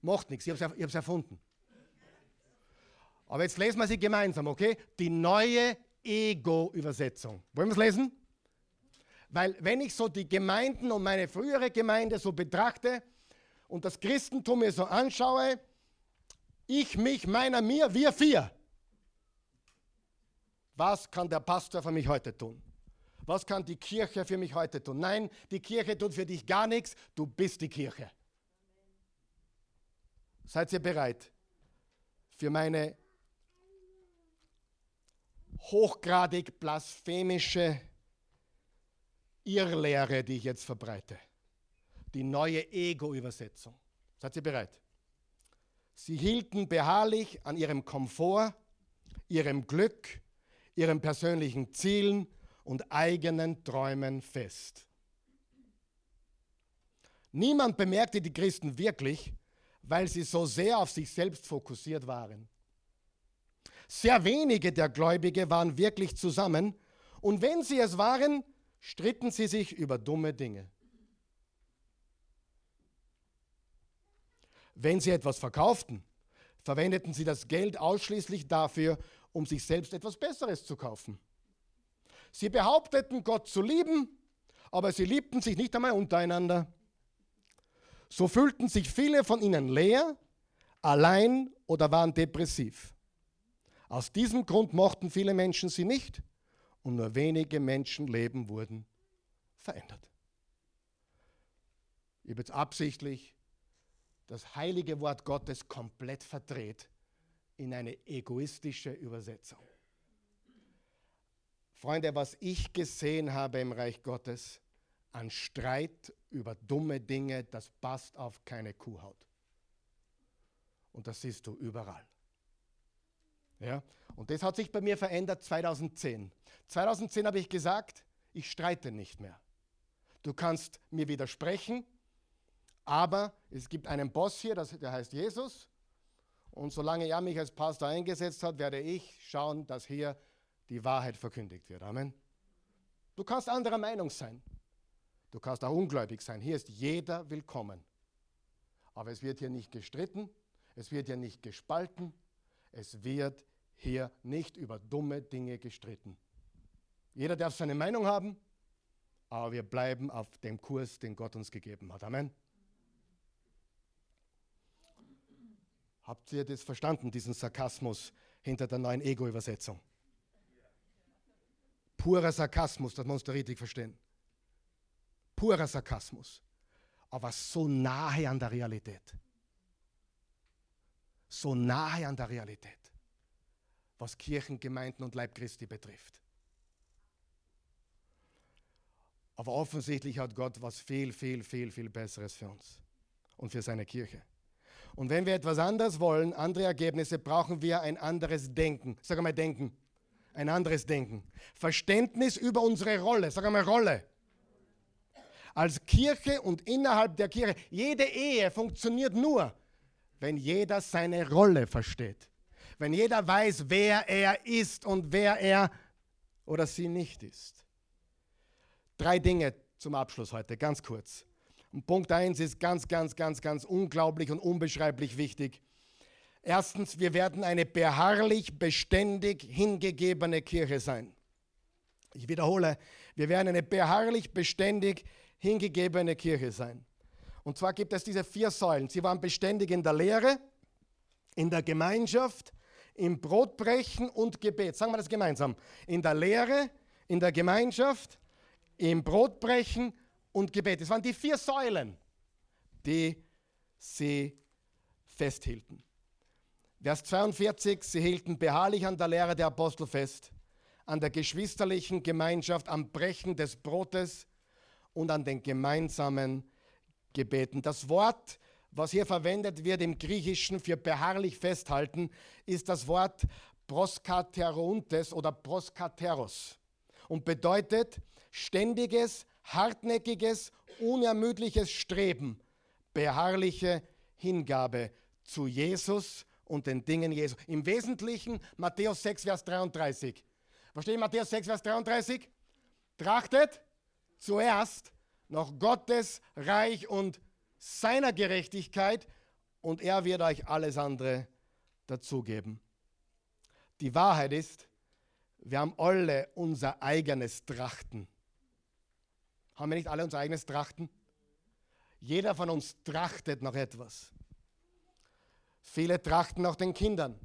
Macht nichts, ich habe es erfunden. Aber jetzt lesen wir sie gemeinsam, okay? Die neue Ego-Übersetzung. Wollen wir es lesen? Weil wenn ich so die Gemeinden und meine frühere Gemeinde so betrachte und das Christentum mir so anschaue, ich, mich, meiner, mir, wir vier. Was kann der Pastor für mich heute tun? Was kann die Kirche für mich heute tun? Nein, die Kirche tut für dich gar nichts, du bist die Kirche. Seid ihr bereit für meine hochgradig blasphemische Irrlehre, die ich jetzt verbreite. Die neue Ego-Übersetzung. Seid ihr bereit? Sie hielten beharrlich an ihrem Komfort, ihrem Glück, ihren persönlichen Zielen und eigenen Träumen fest. Niemand bemerkte die Christen wirklich, weil sie so sehr auf sich selbst fokussiert waren. Sehr wenige der Gläubige waren wirklich zusammen und wenn sie es waren, stritten sie sich über dumme Dinge. Wenn sie etwas verkauften, verwendeten sie das Geld ausschließlich dafür, um sich selbst etwas Besseres zu kaufen. Sie behaupteten, Gott zu lieben, aber sie liebten sich nicht einmal untereinander. So fühlten sich viele von ihnen leer, allein oder waren depressiv. Aus diesem Grund mochten viele Menschen sie nicht und nur wenige Menschenleben wurden verändert. Ich habe jetzt absichtlich das heilige Wort Gottes komplett verdreht in eine egoistische Übersetzung. Freunde, was ich gesehen habe im Reich Gottes an Streit über dumme Dinge, das passt auf keine Kuhhaut. Und das siehst du überall. Ja? Und das hat sich bei mir verändert 2010. 2010 habe ich gesagt, ich streite nicht mehr. Du kannst mir widersprechen, aber es gibt einen Boss hier, der heißt Jesus. Und solange er mich als Pastor eingesetzt hat, werde ich schauen, dass hier die Wahrheit verkündigt wird. Amen. Du kannst anderer Meinung sein. Du kannst auch ungläubig sein. Hier ist jeder willkommen. Aber es wird hier nicht gestritten, es wird hier nicht gespalten, es wird hier nicht über dumme Dinge gestritten. Jeder darf seine Meinung haben, aber wir bleiben auf dem Kurs, den Gott uns gegeben hat. Amen. Habt ihr das verstanden, diesen Sarkasmus hinter der neuen Ego-Übersetzung? Purer Sarkasmus, das muss du richtig verstehen. Purer Sarkasmus, aber so nahe an der Realität. So nahe an der Realität was Kirchen, Gemeinden und Leib Christi betrifft. Aber offensichtlich hat Gott was viel, viel, viel, viel Besseres für uns und für seine Kirche. Und wenn wir etwas anders wollen, andere Ergebnisse, brauchen wir ein anderes Denken. Sag einmal Denken. Ein anderes Denken. Verständnis über unsere Rolle. Sag einmal Rolle. Als Kirche und innerhalb der Kirche. Jede Ehe funktioniert nur, wenn jeder seine Rolle versteht wenn jeder weiß, wer er ist und wer er oder sie nicht ist. Drei Dinge zum Abschluss heute, ganz kurz. Und Punkt 1 ist ganz, ganz, ganz, ganz unglaublich und unbeschreiblich wichtig. Erstens, wir werden eine beharrlich, beständig hingegebene Kirche sein. Ich wiederhole, wir werden eine beharrlich, beständig hingegebene Kirche sein. Und zwar gibt es diese vier Säulen. Sie waren beständig in der Lehre, in der Gemeinschaft, im Brotbrechen und Gebet. Sagen wir das gemeinsam. In der Lehre, in der Gemeinschaft, im Brotbrechen und Gebet. Das waren die vier Säulen, die sie festhielten. Vers 42, sie hielten beharrlich an der Lehre der Apostel fest, an der geschwisterlichen Gemeinschaft, am Brechen des Brotes und an den gemeinsamen Gebeten. Das Wort was hier verwendet wird im Griechischen für beharrlich festhalten, ist das Wort proskaterontes oder proskateros und bedeutet ständiges, hartnäckiges, unermüdliches Streben, beharrliche Hingabe zu Jesus und den Dingen Jesu. Im Wesentlichen Matthäus 6, Vers 33. Versteht Matthäus 6, Vers 33? Trachtet zuerst nach Gottes Reich und seiner Gerechtigkeit und er wird euch alles andere dazugeben. Die Wahrheit ist, wir haben alle unser eigenes Trachten. Haben wir nicht alle unser eigenes Trachten? Jeder von uns trachtet nach etwas. Viele trachten nach den Kindern.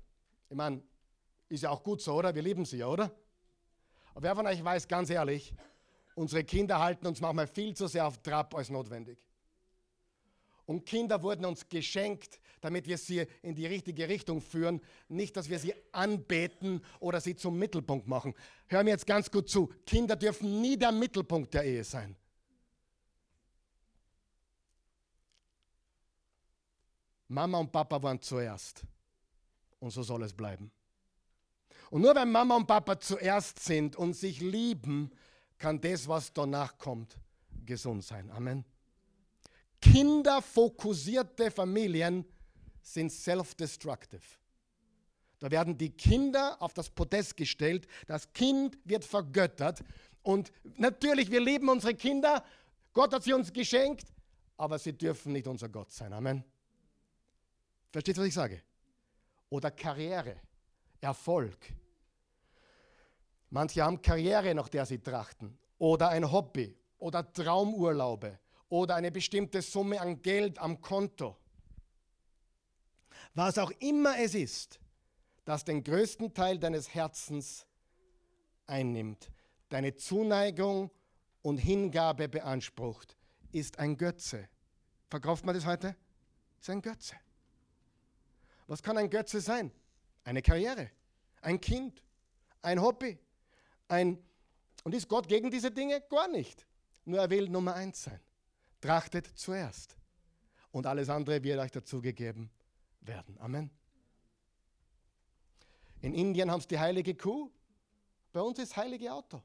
Ich meine, ist ja auch gut so, oder? Wir lieben sie ja, oder? Aber wer von euch weiß, ganz ehrlich, unsere Kinder halten uns manchmal viel zu sehr auf Trab als notwendig. Und Kinder wurden uns geschenkt, damit wir sie in die richtige Richtung führen, nicht, dass wir sie anbeten oder sie zum Mittelpunkt machen. Hör mir jetzt ganz gut zu. Kinder dürfen nie der Mittelpunkt der Ehe sein. Mama und Papa waren zuerst. Und so soll es bleiben. Und nur wenn Mama und Papa zuerst sind und sich lieben, kann das, was danach kommt, gesund sein. Amen kinderfokussierte Familien sind self-destructive. Da werden die Kinder auf das Podest gestellt, das Kind wird vergöttert und natürlich, wir lieben unsere Kinder, Gott hat sie uns geschenkt, aber sie dürfen nicht unser Gott sein. Amen. Versteht, was ich sage? Oder Karriere, Erfolg. Manche haben Karriere, nach der sie trachten, oder ein Hobby, oder Traumurlaube, oder eine bestimmte Summe an Geld am Konto. Was auch immer es ist, das den größten Teil deines Herzens einnimmt, deine Zuneigung und Hingabe beansprucht, ist ein Götze. Verkauft man das heute? Ist ein Götze. Was kann ein Götze sein? Eine Karriere, ein Kind, ein Hobby, ein und ist Gott gegen diese Dinge? Gar nicht. Nur er will Nummer eins sein. Trachtet zuerst. Und alles andere wird euch dazugegeben werden. Amen. In Indien haben sie die heilige Kuh. Bei uns ist heilige Auto.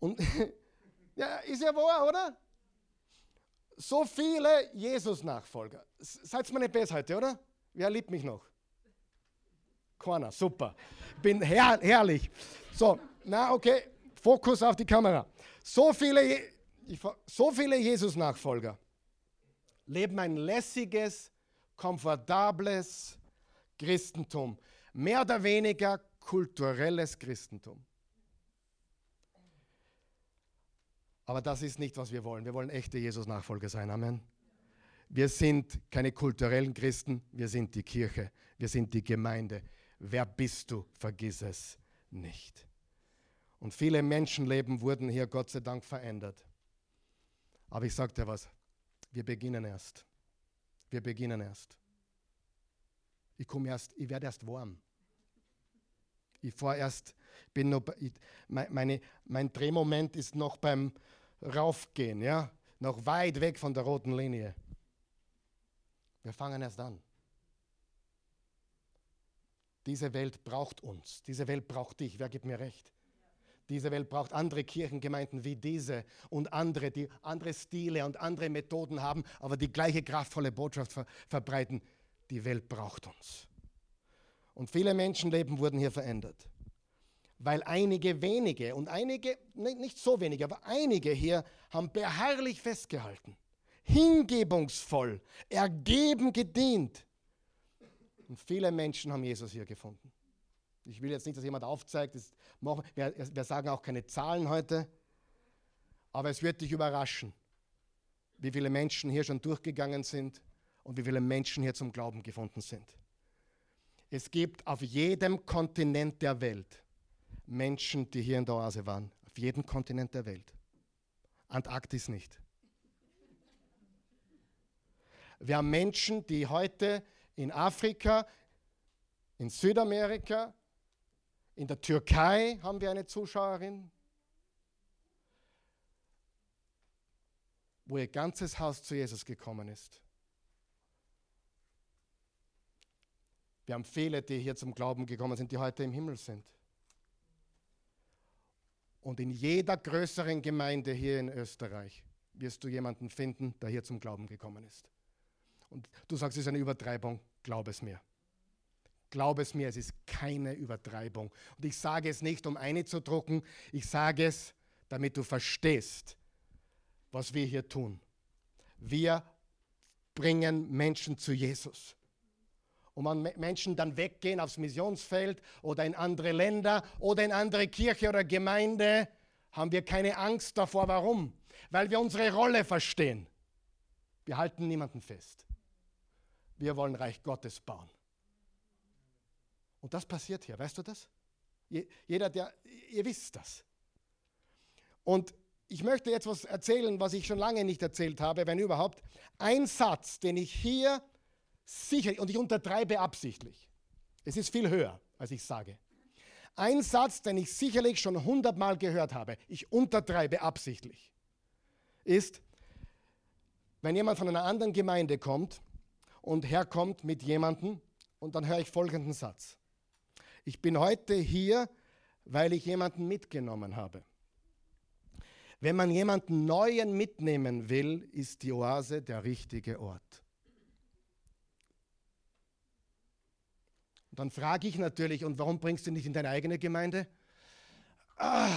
Und ja, ist ja wahr, oder? So viele Jesus-Nachfolger. Seid mir nicht besser heute, oder? Wer liebt mich noch? Keiner, super. Bin her herrlich. So, na okay, Fokus auf die Kamera. So viele, so viele Jesus-Nachfolger leben ein lässiges, komfortables Christentum. Mehr oder weniger kulturelles Christentum. Aber das ist nicht, was wir wollen. Wir wollen echte Jesus-Nachfolger sein. Amen. Wir sind keine kulturellen Christen, wir sind die Kirche, wir sind die Gemeinde. Wer bist du? Vergiss es nicht. Und viele Menschenleben wurden hier Gott sei Dank verändert. Aber ich sage dir was, wir beginnen erst. Wir beginnen erst. Ich komme erst, ich werde erst warm. Ich fahre erst, bin noch, ich, meine, mein Drehmoment ist noch beim Raufgehen, ja, noch weit weg von der roten Linie. Wir fangen erst an. Diese Welt braucht uns. Diese Welt braucht dich. Wer gibt mir recht? Diese Welt braucht andere Kirchengemeinden wie diese und andere, die andere Stile und andere Methoden haben, aber die gleiche kraftvolle Botschaft ver verbreiten. Die Welt braucht uns. Und viele Menschenleben wurden hier verändert, weil einige wenige und einige, nicht so wenige, aber einige hier haben beharrlich festgehalten, hingebungsvoll, ergeben gedient. Und viele Menschen haben Jesus hier gefunden. Ich will jetzt nicht, dass jemand aufzeigt, das machen, wir, wir sagen auch keine Zahlen heute, aber es wird dich überraschen, wie viele Menschen hier schon durchgegangen sind und wie viele Menschen hier zum Glauben gefunden sind. Es gibt auf jedem Kontinent der Welt Menschen, die hier in der Oase waren. Auf jedem Kontinent der Welt. Antarktis nicht. Wir haben Menschen, die heute in Afrika, in Südamerika, in der Türkei haben wir eine Zuschauerin. wo ihr ganzes Haus zu Jesus gekommen ist. Wir haben viele, die hier zum Glauben gekommen sind, die heute im Himmel sind. Und in jeder größeren Gemeinde hier in Österreich wirst du jemanden finden, der hier zum Glauben gekommen ist. Und du sagst, es ist eine Übertreibung, glaub es mir. Glaub es mir, es ist keine Übertreibung. Und ich sage es nicht, um eine zu drucken, ich sage es, damit du verstehst, was wir hier tun. Wir bringen Menschen zu Jesus. Und wenn Menschen dann weggehen aufs Missionsfeld oder in andere Länder oder in andere Kirche oder Gemeinde, haben wir keine Angst davor. Warum? Weil wir unsere Rolle verstehen. Wir halten niemanden fest. Wir wollen Reich Gottes bauen. Und das passiert hier, weißt du das? Jeder, der, ihr wisst das. Und ich möchte jetzt was erzählen, was ich schon lange nicht erzählt habe, wenn überhaupt. Ein Satz, den ich hier sicher, und ich untertreibe absichtlich, es ist viel höher, als ich sage. Ein Satz, den ich sicherlich schon hundertmal gehört habe, ich untertreibe absichtlich, ist, wenn jemand von einer anderen Gemeinde kommt und herkommt mit jemandem, und dann höre ich folgenden Satz. Ich bin heute hier, weil ich jemanden mitgenommen habe. Wenn man jemanden Neuen mitnehmen will, ist die Oase der richtige Ort. Und dann frage ich natürlich, und warum bringst du nicht in deine eigene Gemeinde? Ah,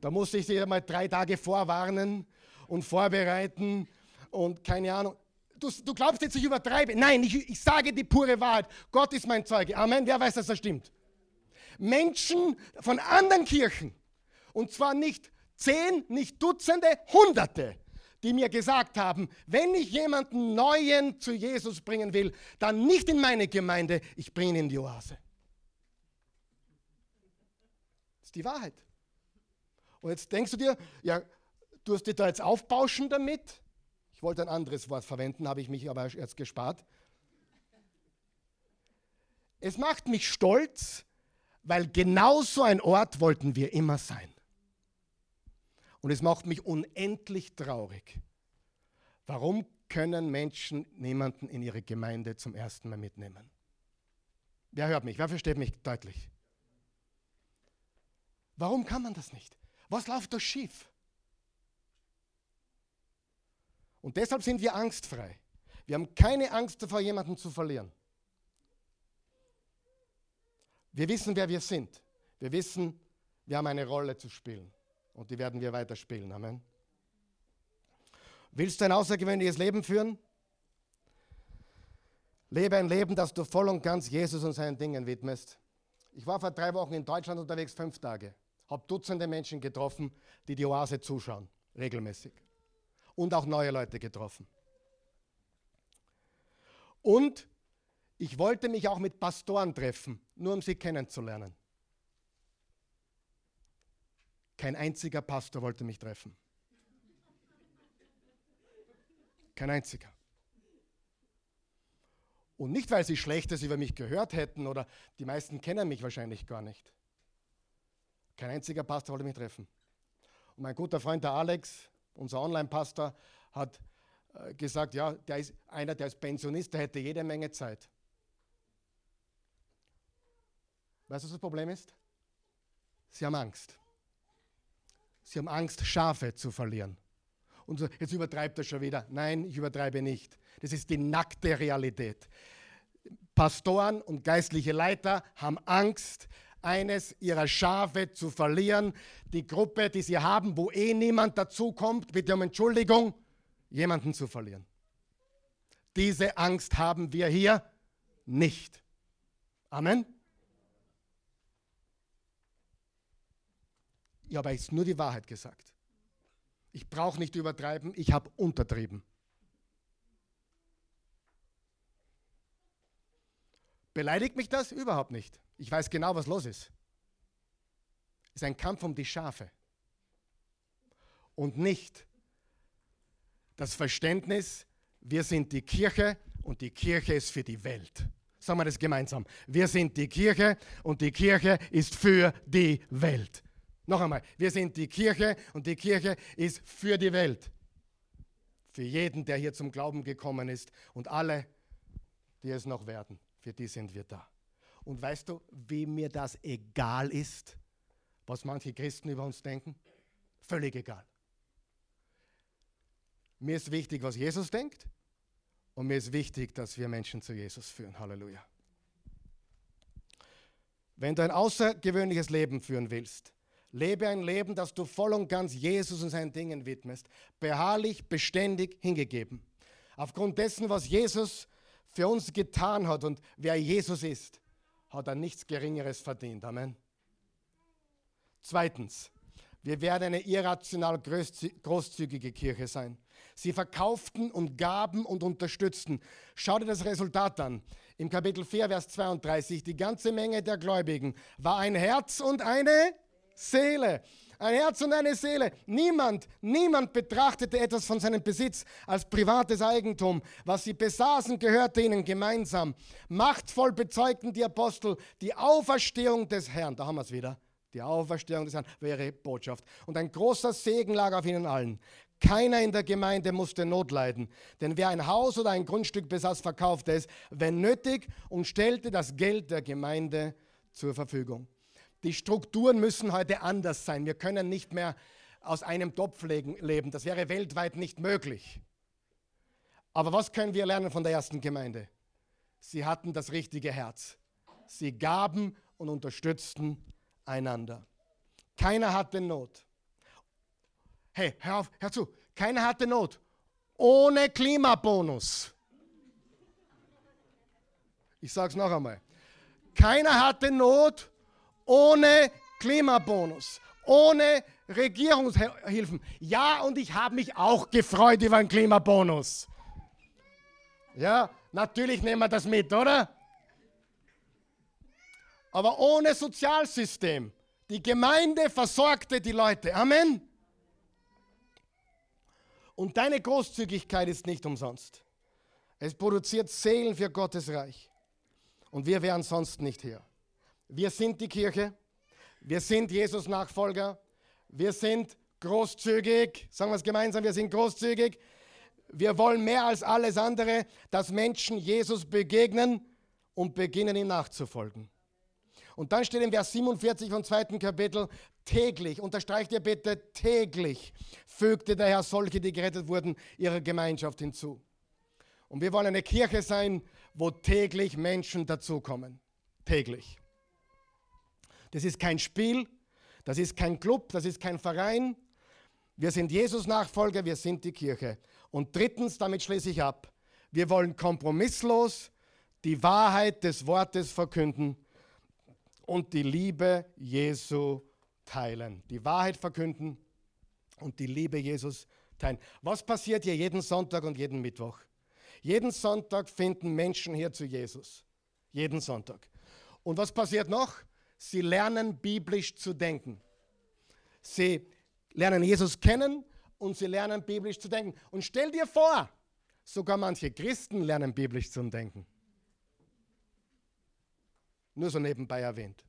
da muss ich sie mal drei Tage vorwarnen und vorbereiten und keine Ahnung. Du, du glaubst jetzt, ich übertreibe. Nein, ich, ich sage die pure Wahrheit. Gott ist mein Zeuge. Amen. Wer weiß, dass das stimmt? Menschen von anderen Kirchen und zwar nicht zehn, nicht Dutzende, Hunderte, die mir gesagt haben, wenn ich jemanden Neuen zu Jesus bringen will, dann nicht in meine Gemeinde, ich bringe ihn in die Oase. Das ist die Wahrheit. Und jetzt denkst du dir, ja, du hast dich da jetzt aufbauschen damit. Ich wollte ein anderes Wort verwenden, habe ich mich aber jetzt gespart. Es macht mich stolz, weil genau so ein Ort wollten wir immer sein. Und es macht mich unendlich traurig. Warum können Menschen niemanden in ihre Gemeinde zum ersten Mal mitnehmen? Wer hört mich? Wer versteht mich deutlich? Warum kann man das nicht? Was läuft da schief? Und deshalb sind wir angstfrei. Wir haben keine Angst davor, jemanden zu verlieren. Wir wissen, wer wir sind. Wir wissen, wir haben eine Rolle zu spielen und die werden wir weiterspielen. Amen. Willst du ein außergewöhnliches Leben führen? Lebe ein Leben, das du voll und ganz Jesus und seinen Dingen widmest. Ich war vor drei Wochen in Deutschland unterwegs, fünf Tage. Habe Dutzende Menschen getroffen, die die Oase zuschauen, regelmäßig. Und auch neue Leute getroffen. Und ich wollte mich auch mit Pastoren treffen, nur um sie kennenzulernen. Kein einziger Pastor wollte mich treffen. Kein einziger. Und nicht, weil sie Schlechtes über mich gehört hätten oder die meisten kennen mich wahrscheinlich gar nicht. Kein einziger Pastor wollte mich treffen. Und mein guter Freund, der Alex, unser Online-Pastor, hat äh, gesagt, ja, der ist einer, der ist Pensionist, der hätte jede Menge Zeit. Weißt du, was das Problem ist? Sie haben Angst. Sie haben Angst, Schafe zu verlieren. Und so, jetzt übertreibt er schon wieder. Nein, ich übertreibe nicht. Das ist die nackte Realität. Pastoren und geistliche Leiter haben Angst, eines ihrer Schafe zu verlieren. Die Gruppe, die sie haben, wo eh niemand dazukommt, bitte um Entschuldigung, jemanden zu verlieren. Diese Angst haben wir hier nicht. Amen. Ich habe jetzt nur die Wahrheit gesagt. Ich brauche nicht übertreiben, ich habe untertrieben. Beleidigt mich das? Überhaupt nicht. Ich weiß genau, was los ist. Es ist ein Kampf um die Schafe. Und nicht das Verständnis, wir sind die Kirche und die Kirche ist für die Welt. Sagen wir das gemeinsam. Wir sind die Kirche und die Kirche ist für die Welt. Noch einmal, wir sind die Kirche und die Kirche ist für die Welt. Für jeden, der hier zum Glauben gekommen ist und alle, die es noch werden, für die sind wir da. Und weißt du, wie mir das egal ist, was manche Christen über uns denken? Völlig egal. Mir ist wichtig, was Jesus denkt und mir ist wichtig, dass wir Menschen zu Jesus führen. Halleluja. Wenn du ein außergewöhnliches Leben führen willst, lebe ein Leben, das du voll und ganz Jesus und seinen Dingen widmest, beharrlich, beständig hingegeben. Aufgrund dessen, was Jesus für uns getan hat und wer Jesus ist, hat er nichts Geringeres verdient. Amen. Zweitens, wir werden eine irrational großzügige Kirche sein. Sie verkauften und gaben und unterstützten. Schau dir das Resultat an. Im Kapitel 4, Vers 32, die ganze Menge der Gläubigen war ein Herz und eine Seele. Ein Herz und eine Seele. Niemand, niemand betrachtete etwas von seinem Besitz als privates Eigentum. Was sie besaßen, gehörte ihnen gemeinsam. Machtvoll bezeugten die Apostel die Auferstehung des Herrn. Da haben wir es wieder. Die Auferstehung des Herrn wäre Botschaft. Und ein großer Segen lag auf ihnen allen. Keiner in der Gemeinde musste Not leiden, denn wer ein Haus oder ein Grundstück besaß, verkaufte es, wenn nötig, und stellte das Geld der Gemeinde zur Verfügung. Die Strukturen müssen heute anders sein. Wir können nicht mehr aus einem Topf leben. Das wäre weltweit nicht möglich. Aber was können wir lernen von der ersten Gemeinde? Sie hatten das richtige Herz. Sie gaben und unterstützten einander. Keiner hatte Not. Hey, hör auf, hör zu. Keiner hatte Not. Ohne Klimabonus. Ich sage es noch einmal. Keiner hatte Not ohne Klimabonus, ohne Regierungshilfen. Ja, und ich habe mich auch gefreut über einen Klimabonus. Ja, natürlich nehmen wir das mit, oder? aber ohne Sozialsystem. Die Gemeinde versorgte die Leute. Amen. Und deine Großzügigkeit ist nicht umsonst. Es produziert Seelen für Gottes Reich. Und wir wären sonst nicht hier. Wir sind die Kirche. Wir sind Jesus Nachfolger. Wir sind großzügig. Sagen wir es gemeinsam, wir sind großzügig. Wir wollen mehr als alles andere, dass Menschen Jesus begegnen und beginnen ihm nachzufolgen. Und dann steht im Vers 47 vom zweiten Kapitel, täglich, unterstreicht ihr bitte, täglich fügte der Herr solche, die gerettet wurden, ihrer Gemeinschaft hinzu. Und wir wollen eine Kirche sein, wo täglich Menschen dazukommen. Täglich. Das ist kein Spiel, das ist kein Club, das ist kein Verein. Wir sind Jesus-Nachfolger, wir sind die Kirche. Und drittens, damit schließe ich ab, wir wollen kompromisslos die Wahrheit des Wortes verkünden und die Liebe Jesu teilen. Die Wahrheit verkünden und die Liebe Jesus teilen. Was passiert hier jeden Sonntag und jeden Mittwoch? Jeden Sonntag finden Menschen hier zu Jesus. Jeden Sonntag. Und was passiert noch? Sie lernen biblisch zu denken. Sie lernen Jesus kennen und sie lernen biblisch zu denken. Und stell dir vor, sogar manche Christen lernen biblisch zu denken. Nur so nebenbei erwähnt.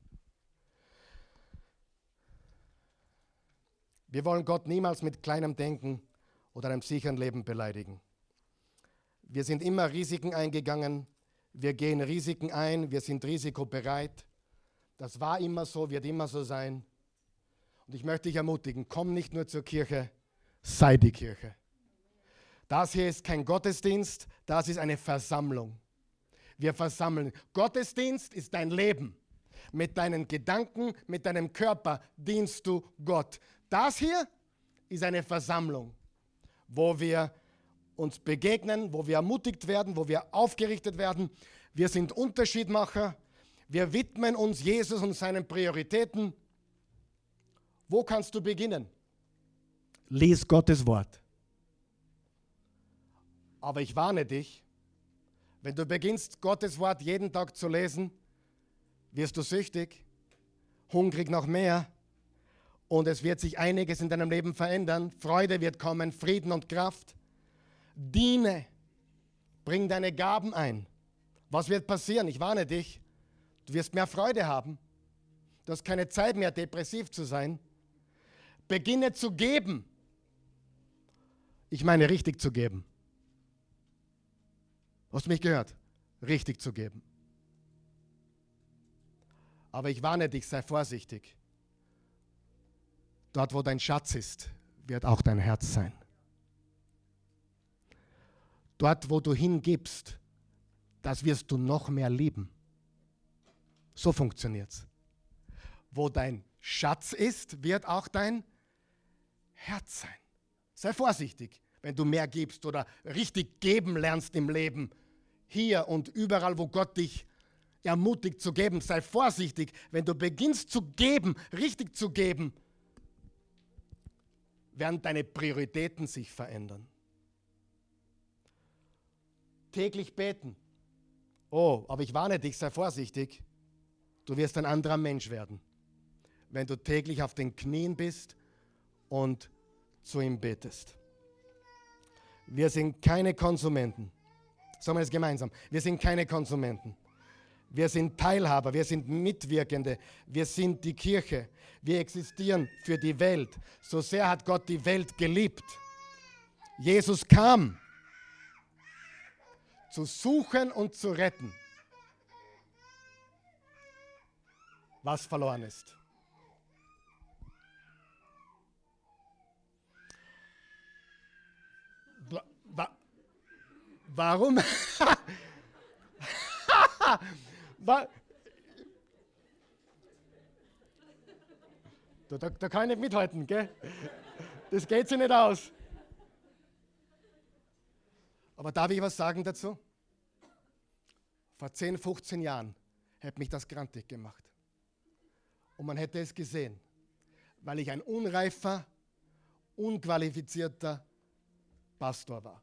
Wir wollen Gott niemals mit kleinem Denken oder einem sicheren Leben beleidigen. Wir sind immer Risiken eingegangen. Wir gehen Risiken ein. Wir sind risikobereit. Das war immer so, wird immer so sein. Und ich möchte dich ermutigen, komm nicht nur zur Kirche, sei die Kirche. Das hier ist kein Gottesdienst, das ist eine Versammlung. Wir versammeln. Gottesdienst ist dein Leben. Mit deinen Gedanken, mit deinem Körper dienst du Gott. Das hier ist eine Versammlung, wo wir uns begegnen, wo wir ermutigt werden, wo wir aufgerichtet werden. Wir sind Unterschiedmacher. Wir widmen uns Jesus und seinen Prioritäten. Wo kannst du beginnen? Lies Gottes Wort. Aber ich warne dich, wenn du beginnst, Gottes Wort jeden Tag zu lesen, wirst du süchtig, hungrig nach mehr und es wird sich einiges in deinem Leben verändern. Freude wird kommen, Frieden und Kraft. Diene, bring deine Gaben ein. Was wird passieren? Ich warne dich. Du wirst mehr Freude haben. Du hast keine Zeit mehr, depressiv zu sein. beginne zu geben. Ich meine, richtig zu geben. Hast du mich gehört? Richtig zu geben. Aber ich warne dich, sei vorsichtig. Dort, wo dein Schatz ist, wird auch dein Herz sein. Dort, wo du hingibst, das wirst du noch mehr lieben. So funktioniert es. Wo dein Schatz ist, wird auch dein Herz sein. Sei vorsichtig, wenn du mehr gibst oder richtig geben lernst im Leben. Hier und überall, wo Gott dich ermutigt zu geben. Sei vorsichtig, wenn du beginnst zu geben, richtig zu geben, werden deine Prioritäten sich verändern. Täglich beten. Oh, aber ich warne dich, sei vorsichtig. Du wirst ein anderer Mensch werden, wenn du täglich auf den Knien bist und zu ihm betest. Wir sind keine Konsumenten. Sagen wir es gemeinsam. Wir sind keine Konsumenten. Wir sind Teilhaber, wir sind Mitwirkende, wir sind die Kirche. Wir existieren für die Welt. So sehr hat Gott die Welt geliebt. Jesus kam, zu suchen und zu retten, was verloren ist. Wa warum? Wa da, da, da, kann ich nicht mithalten, gell? Das geht sich nicht aus. Aber darf ich was sagen dazu? Vor 10, 15 Jahren hätte mich das grantig gemacht. Und man hätte es gesehen, weil ich ein unreifer, unqualifizierter Pastor war.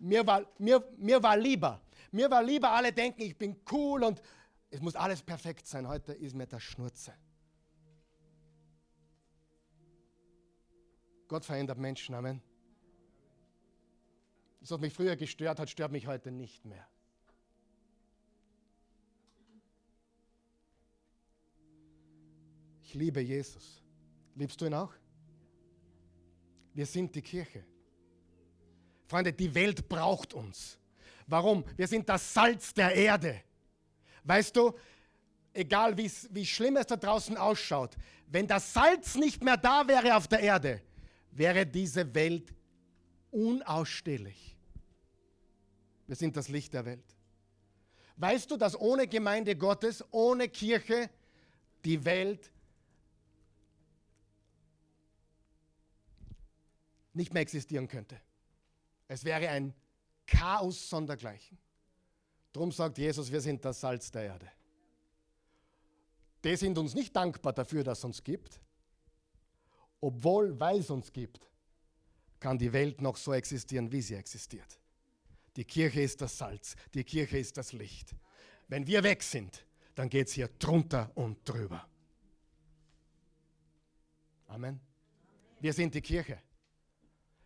Mir war, mir, mir war lieber, mir war lieber, alle denken, ich bin cool und es muss alles perfekt sein. Heute ist mir das Schnurze. Gott verändert Menschen, Amen. Das, was mich früher gestört hat, stört mich heute nicht mehr. Liebe Jesus. Liebst du ihn auch? Wir sind die Kirche. Freunde, die Welt braucht uns. Warum? Wir sind das Salz der Erde. Weißt du, egal wie schlimm es da draußen ausschaut, wenn das Salz nicht mehr da wäre auf der Erde, wäre diese Welt unausstehlich. Wir sind das Licht der Welt. Weißt du, dass ohne Gemeinde Gottes, ohne Kirche die Welt nicht mehr existieren könnte? Es wäre ein Chaos sondergleichen. Darum sagt Jesus, wir sind das Salz der Erde. Die sind uns nicht dankbar dafür, dass es uns gibt. Obwohl, weil es uns gibt, kann die Welt noch so existieren, wie sie existiert. Die Kirche ist das Salz, die Kirche ist das Licht. Wenn wir weg sind, dann geht es hier drunter und drüber. Amen. Wir sind die Kirche.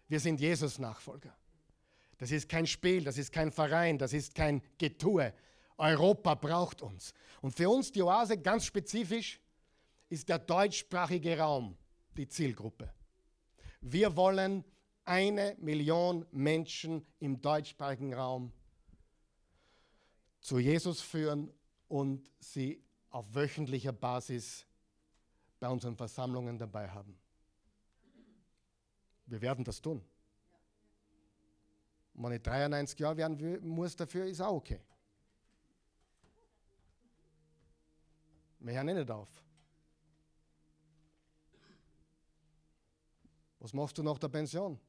Wir sind Jesus Nachfolger. Das ist kein Spiel, das ist kein Verein, das ist kein Getue. Europa braucht uns. Und für uns, die Oase, ganz spezifisch, ist der deutschsprachige Raum die Zielgruppe. Wir wollen eine Million Menschen im deutschsprachigen Raum zu Jesus führen und sie auf wöchentlicher Basis bei unseren Versammlungen dabei haben. Wir werden das tun. Wenn ich 93 Jahre werden muss dafür, ist auch okay. Wir hören nicht auf. Was machst du nach der Pension?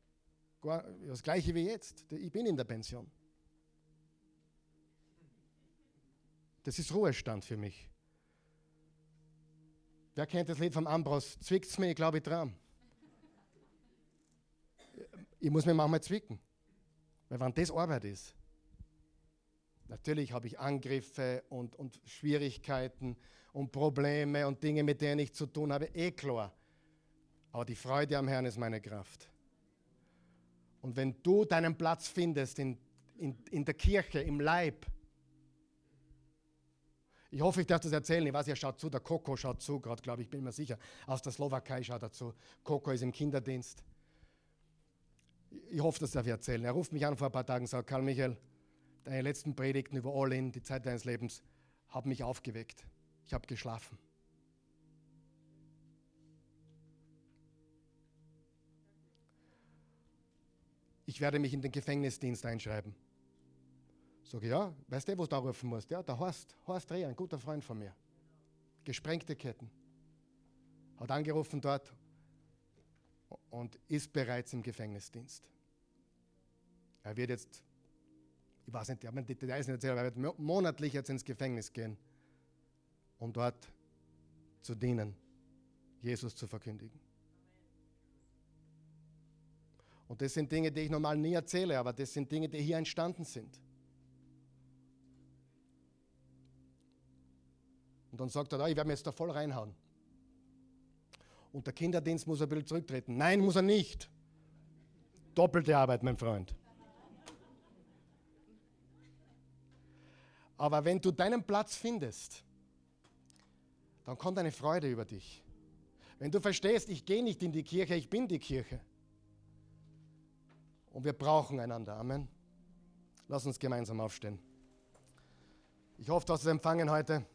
das gleiche wie jetzt. Ich bin in der Pension. Das ist Ruhestand für mich. Wer kennt das Lied vom Ambros? Zwickt's mir, ich glaube ich dran. Ich muss mir manchmal zwicken. Weil wenn das Arbeit ist, natürlich habe ich Angriffe und, und Schwierigkeiten und Probleme und Dinge, mit denen ich zu tun habe, eh klar. Aber die Freude am Herrn ist meine Kraft. Und wenn du deinen Platz findest in, in, in der Kirche, im Leib, Ich hoffe, ich darf das erzählen. Ich weiß, er schaut zu. Der Coco schaut zu, gerade glaube ich, bin mir sicher. Aus der Slowakei schaut er zu. Coco ist im Kinderdienst. Ich hoffe, das darf ich erzählen. Er ruft mich an vor ein paar Tagen und sagt: Karl Michael, deine letzten Predigten über All In, die Zeit deines Lebens, haben mich aufgeweckt. Ich habe geschlafen. Ich werde mich in den Gefängnisdienst einschreiben. Sag ich, ja, weißt du, wo du anrufen musst? Ja, der Horst, Horst Reh, ein guter Freund von mir. Gesprengte Ketten. Hat angerufen dort und ist bereits im Gefängnisdienst. Er wird jetzt, ich weiß nicht, ich habe die Details nicht erzählt, aber er wird monatlich jetzt ins Gefängnis gehen, um dort zu dienen, Jesus zu verkündigen. Und das sind Dinge, die ich normal nie erzähle, aber das sind Dinge, die hier entstanden sind. Und dann sagt er, ich werde mir jetzt da voll reinhauen. Und der Kinderdienst muss ein bisschen zurücktreten. Nein, muss er nicht. Doppelte Arbeit, mein Freund. Aber wenn du deinen Platz findest, dann kommt eine Freude über dich. Wenn du verstehst, ich gehe nicht in die Kirche, ich bin die Kirche. Und wir brauchen einander. Amen. Lass uns gemeinsam aufstehen. Ich hoffe, du hast es empfangen heute.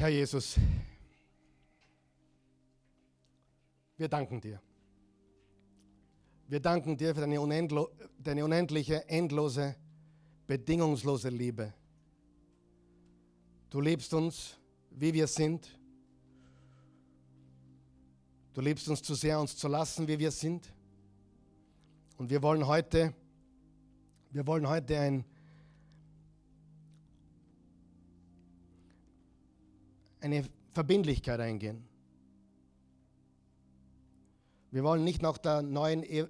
Herr Jesus, wir danken dir. Wir danken dir für deine, unendlo deine unendliche, endlose, bedingungslose Liebe. Du liebst uns, wie wir sind. Du liebst uns zu sehr, uns zu lassen, wie wir sind. Und wir wollen heute, wir wollen heute ein eine Verbindlichkeit eingehen. Wir wollen nicht nach der neuen, e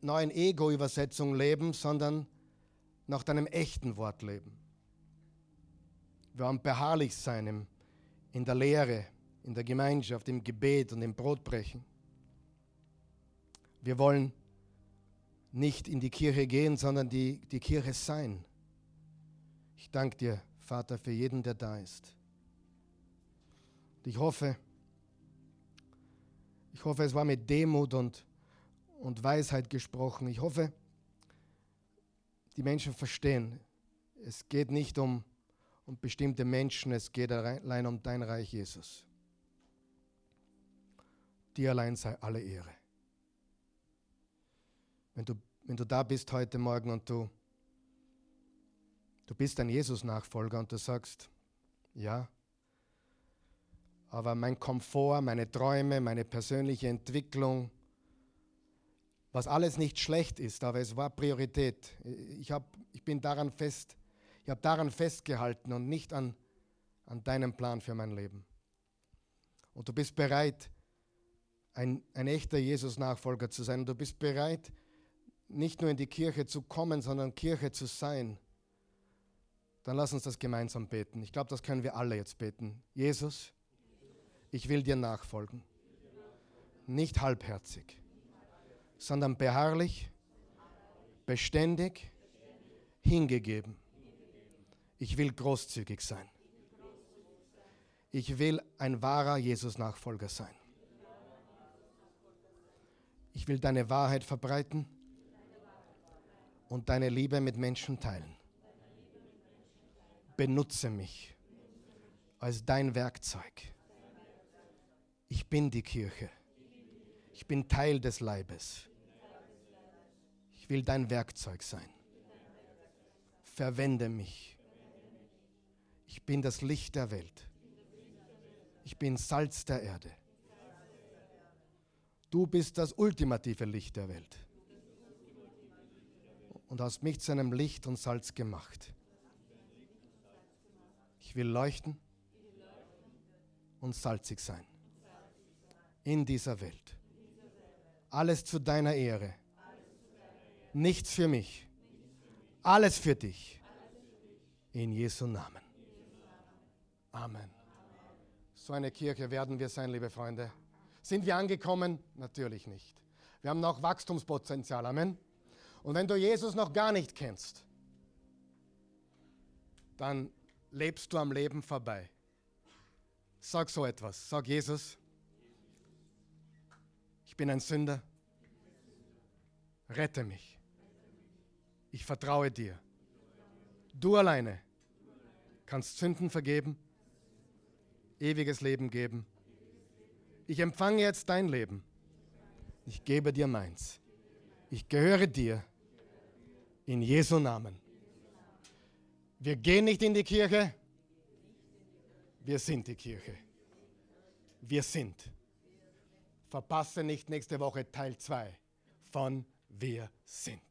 neuen Ego-Übersetzung leben, sondern nach deinem echten Wort leben. Wir wollen beharrlich sein in der Lehre, in der Gemeinschaft, im Gebet und im Brotbrechen. Wir wollen nicht in die Kirche gehen, sondern die, die Kirche sein. Ich danke dir, Vater, für jeden, der da ist. Und ich hoffe, ich hoffe, es war mit Demut und, und Weisheit gesprochen. Ich hoffe, die Menschen verstehen, es geht nicht um, um bestimmte Menschen, es geht allein um dein Reich, Jesus. Dir allein sei alle Ehre. Wenn du, wenn du da bist heute Morgen und du, du bist ein Jesus-Nachfolger und du sagst, ja, aber mein Komfort, meine Träume, meine persönliche Entwicklung, was alles nicht schlecht ist, aber es war Priorität. Ich, hab, ich bin daran fest, ich habe daran festgehalten und nicht an, an deinem Plan für mein Leben. Und du bist bereit, ein, ein echter Jesus-Nachfolger zu sein. Und du bist bereit, nicht nur in die Kirche zu kommen, sondern Kirche zu sein. Dann lass uns das gemeinsam beten. Ich glaube, das können wir alle jetzt beten. Jesus, ich will dir nachfolgen. Nicht halbherzig, sondern beharrlich, beständig, hingegeben. Ich will großzügig sein. Ich will ein wahrer Jesus-Nachfolger sein. Ich will deine Wahrheit verbreiten und deine Liebe mit Menschen teilen. Benutze mich als dein Werkzeug ich bin die Kirche. Ich bin Teil des Leibes. Ich will dein Werkzeug sein. Verwende mich. Ich bin das Licht der Welt. Ich bin Salz der Erde. Du bist das ultimative Licht der Welt und hast mich zu einem Licht und Salz gemacht. Ich will leuchten und salzig sein in dieser Welt. Alles zu deiner Ehre. Nichts für mich. Alles für dich. In Jesu Namen. Amen. So eine Kirche werden wir sein, liebe Freunde. Sind wir angekommen? Natürlich nicht. Wir haben noch Wachstumspotenzial. Amen. Und wenn du Jesus noch gar nicht kennst, dann lebst du am Leben vorbei. Sag so etwas. Sag Jesus, ich bin ein Sünder. Rette mich. Ich vertraue dir. Du alleine kannst Sünden vergeben, ewiges Leben geben. Ich empfange jetzt dein Leben. Ich gebe dir meins. Ich gehöre dir in Jesu Namen. Wir gehen nicht in die Kirche, wir sind die Kirche. Wir sind. Verpasse nicht nächste Woche Teil 2 von Wir sind.